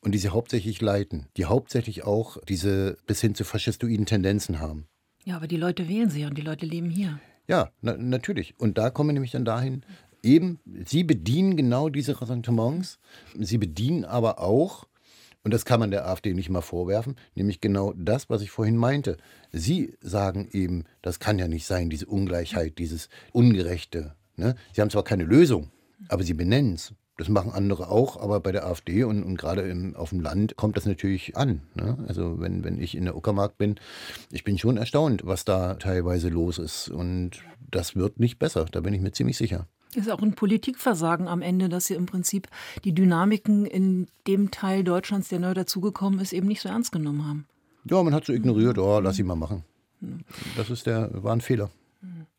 und die sie hauptsächlich leiten. Die hauptsächlich auch diese bis hin zu faschistoiden Tendenzen haben. Ja, aber die Leute wählen sie und die Leute leben hier. Ja, na, natürlich. Und da kommen wir nämlich dann dahin, eben, Sie bedienen genau diese Ressentiments. Sie bedienen aber auch, und das kann man der AfD nicht mal vorwerfen, nämlich genau das, was ich vorhin meinte. Sie sagen eben, das kann ja nicht sein, diese Ungleichheit, dieses Ungerechte. Ne? Sie haben zwar keine Lösung, aber sie benennen es. Das machen andere auch, aber bei der AfD und, und gerade im, auf dem Land kommt das natürlich an. Ne? Also wenn, wenn ich in der Uckermark bin, ich bin schon erstaunt, was da teilweise los ist. Und das wird nicht besser, da bin ich mir ziemlich sicher. Ist auch ein Politikversagen am Ende, dass sie im Prinzip die Dynamiken in dem Teil Deutschlands, der neu dazugekommen ist, eben nicht so ernst genommen haben. Ja, man hat so ignoriert, oh, lass ihn mal machen. Das ist der, war ein Fehler.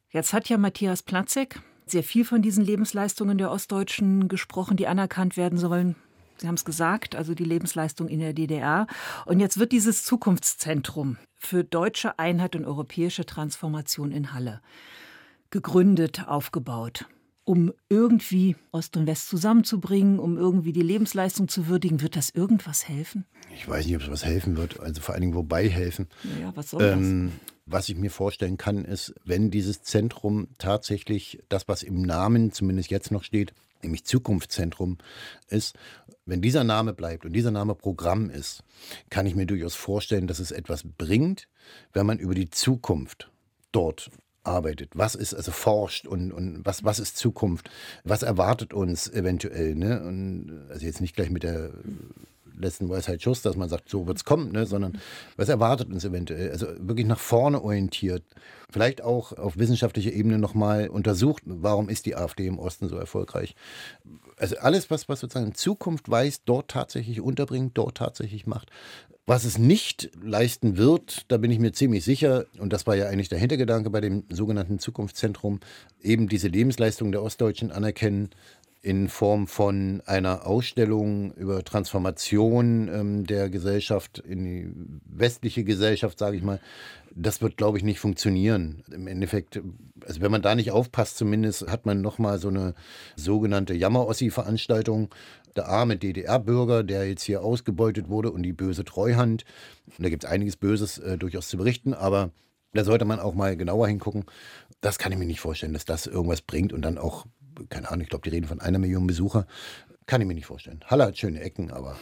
Jetzt hat ja Matthias Platzek sehr viel von diesen Lebensleistungen der Ostdeutschen gesprochen, die anerkannt werden sollen. Sie haben es gesagt, also die Lebensleistung in der DDR. Und jetzt wird dieses Zukunftszentrum für deutsche Einheit und europäische Transformation in Halle gegründet, aufgebaut, um irgendwie Ost und West zusammenzubringen, um irgendwie die Lebensleistung zu würdigen. Wird das irgendwas helfen? Ich weiß nicht, ob es was helfen wird. Also vor allen Dingen wobei helfen. Ja, was soll ähm, das? Was ich mir vorstellen kann, ist, wenn dieses Zentrum tatsächlich das, was im Namen zumindest jetzt noch steht, nämlich Zukunftszentrum ist, wenn dieser Name bleibt und dieser Name Programm ist, kann ich mir durchaus vorstellen, dass es etwas bringt, wenn man über die Zukunft dort arbeitet, was ist, also forscht und, und was, was ist Zukunft, was erwartet uns eventuell, ne? Und also jetzt nicht gleich mit der letzten Weisheit Schuss, dass man sagt, so wird es kommen, ne? sondern was erwartet uns eventuell? Also wirklich nach vorne orientiert. Vielleicht auch auf wissenschaftlicher Ebene nochmal untersucht, warum ist die AfD im Osten so erfolgreich. Also alles, was, was sozusagen Zukunft weiß, dort tatsächlich unterbringt, dort tatsächlich macht. Was es nicht leisten wird, da bin ich mir ziemlich sicher, und das war ja eigentlich der Hintergedanke bei dem sogenannten Zukunftszentrum, eben diese Lebensleistung der Ostdeutschen anerkennen, in Form von einer Ausstellung über Transformation ähm, der Gesellschaft in die westliche Gesellschaft, sage ich mal. Das wird, glaube ich, nicht funktionieren. Im Endeffekt, also wenn man da nicht aufpasst, zumindest hat man nochmal so eine sogenannte Jammer-Ossi-Veranstaltung. Der arme DDR-Bürger, der jetzt hier ausgebeutet wurde und die böse Treuhand. Und da gibt es einiges Böses äh, durchaus zu berichten, aber da sollte man auch mal genauer hingucken. Das kann ich mir nicht vorstellen, dass das irgendwas bringt und dann auch keine Ahnung, ich glaube, die reden von einer Million Besucher. Kann ich mir nicht vorstellen. Halle hat schöne Ecken, aber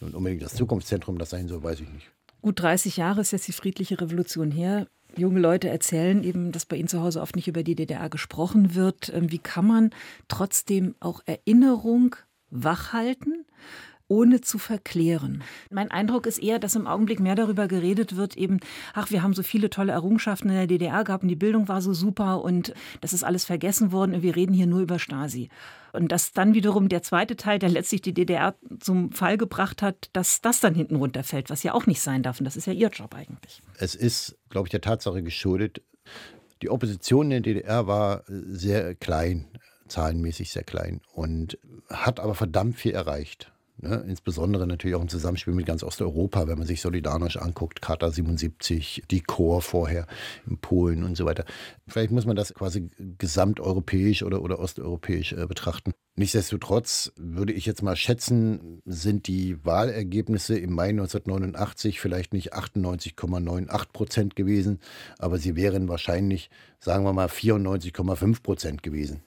unbedingt das Zukunftszentrum das sein soll, weiß ich nicht. Gut 30 Jahre ist jetzt die friedliche Revolution her. Junge Leute erzählen eben, dass bei ihnen zu Hause oft nicht über die DDR gesprochen wird. Ähm, wie kann man trotzdem auch Erinnerung wachhalten? ohne zu verklären. Mein Eindruck ist eher, dass im Augenblick mehr darüber geredet wird, eben, ach, wir haben so viele tolle Errungenschaften in der DDR gehabt und die Bildung war so super und das ist alles vergessen worden und wir reden hier nur über Stasi. Und dass dann wiederum der zweite Teil, der letztlich die DDR zum Fall gebracht hat, dass das dann hinten runterfällt, was ja auch nicht sein darf. Und das ist ja ihr Job eigentlich. Es ist, glaube ich, der Tatsache geschuldet, die Opposition in der DDR war sehr klein, zahlenmäßig sehr klein und hat aber verdammt viel erreicht. Ne? Insbesondere natürlich auch im Zusammenspiel mit ganz Osteuropa, wenn man sich Solidarność anguckt, Charta 77, die Chor vorher in Polen und so weiter. Vielleicht muss man das quasi gesamteuropäisch oder, oder osteuropäisch äh, betrachten. Nichtsdestotrotz würde ich jetzt mal schätzen, sind die Wahlergebnisse im Mai 1989 vielleicht nicht 98,98 Prozent gewesen, aber sie wären wahrscheinlich, sagen wir mal, 94,5 Prozent gewesen.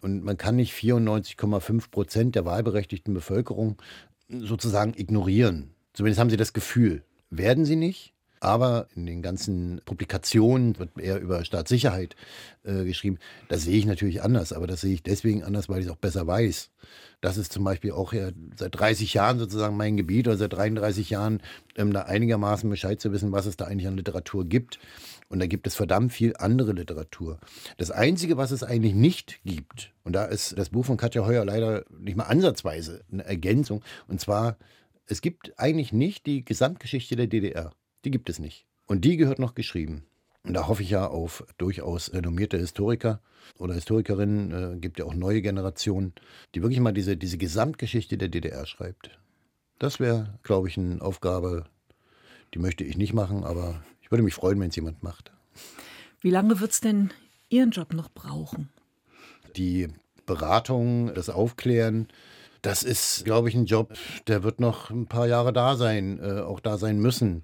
Und man kann nicht 94,5 Prozent der wahlberechtigten Bevölkerung sozusagen ignorieren. Zumindest haben sie das Gefühl. Werden sie nicht. Aber in den ganzen Publikationen wird eher über Staatssicherheit äh, geschrieben. Das sehe ich natürlich anders, aber das sehe ich deswegen anders, weil ich es auch besser weiß. Das ist zum Beispiel auch ja seit 30 Jahren sozusagen mein Gebiet oder seit 33 Jahren ähm, da einigermaßen Bescheid zu wissen, was es da eigentlich an Literatur gibt. Und da gibt es verdammt viel andere Literatur. Das Einzige, was es eigentlich nicht gibt, und da ist das Buch von Katja Heuer leider nicht mal ansatzweise eine Ergänzung, und zwar, es gibt eigentlich nicht die Gesamtgeschichte der DDR. Die gibt es nicht. Und die gehört noch geschrieben. Und da hoffe ich ja auf durchaus renommierte Historiker oder Historikerinnen, äh, gibt ja auch neue Generationen, die wirklich mal diese, diese Gesamtgeschichte der DDR schreibt. Das wäre, glaube ich, eine Aufgabe, die möchte ich nicht machen, aber ich würde mich freuen, wenn es jemand macht. Wie lange wird es denn Ihren Job noch brauchen? Die Beratung, das Aufklären, das ist, glaube ich, ein Job, der wird noch ein paar Jahre da sein, äh, auch da sein müssen.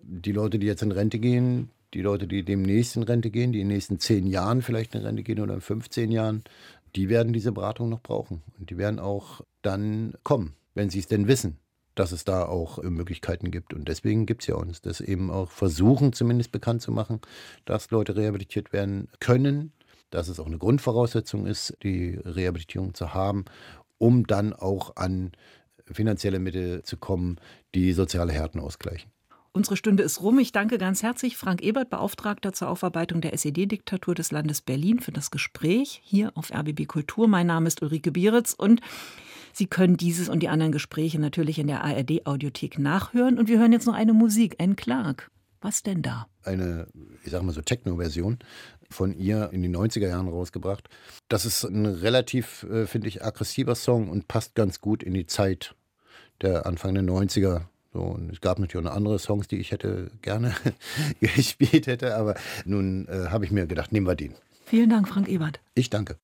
Die Leute, die jetzt in Rente gehen, die Leute, die demnächst in Rente gehen, die in den nächsten zehn Jahren vielleicht in Rente gehen oder in 15 Jahren, die werden diese Beratung noch brauchen. Und die werden auch dann kommen, wenn sie es denn wissen dass es da auch äh, Möglichkeiten gibt. Und deswegen gibt es ja uns, das eben auch versuchen, zumindest bekannt zu machen, dass Leute rehabilitiert werden können, dass es auch eine Grundvoraussetzung ist, die Rehabilitierung zu haben, um dann auch an finanzielle Mittel zu kommen, die soziale Härten ausgleichen. Unsere Stunde ist rum. Ich danke ganz herzlich Frank Ebert, Beauftragter zur Aufarbeitung der SED-Diktatur des Landes Berlin, für das Gespräch hier auf RBB Kultur. Mein Name ist Ulrike Bieritz und Sie können dieses und die anderen Gespräche natürlich in der ARD-Audiothek nachhören. Und wir hören jetzt noch eine Musik, Anne Clark. Was denn da? Eine, ich sag mal so, Techno-Version von ihr in den 90er Jahren rausgebracht. Das ist ein relativ, äh, finde ich, aggressiver Song und passt ganz gut in die Zeit der Anfang der 90er. So, und es gab natürlich auch noch andere Songs, die ich hätte gerne <laughs> gespielt hätte, aber nun äh, habe ich mir gedacht, nehmen wir den. Vielen Dank, Frank Ebert. Ich danke.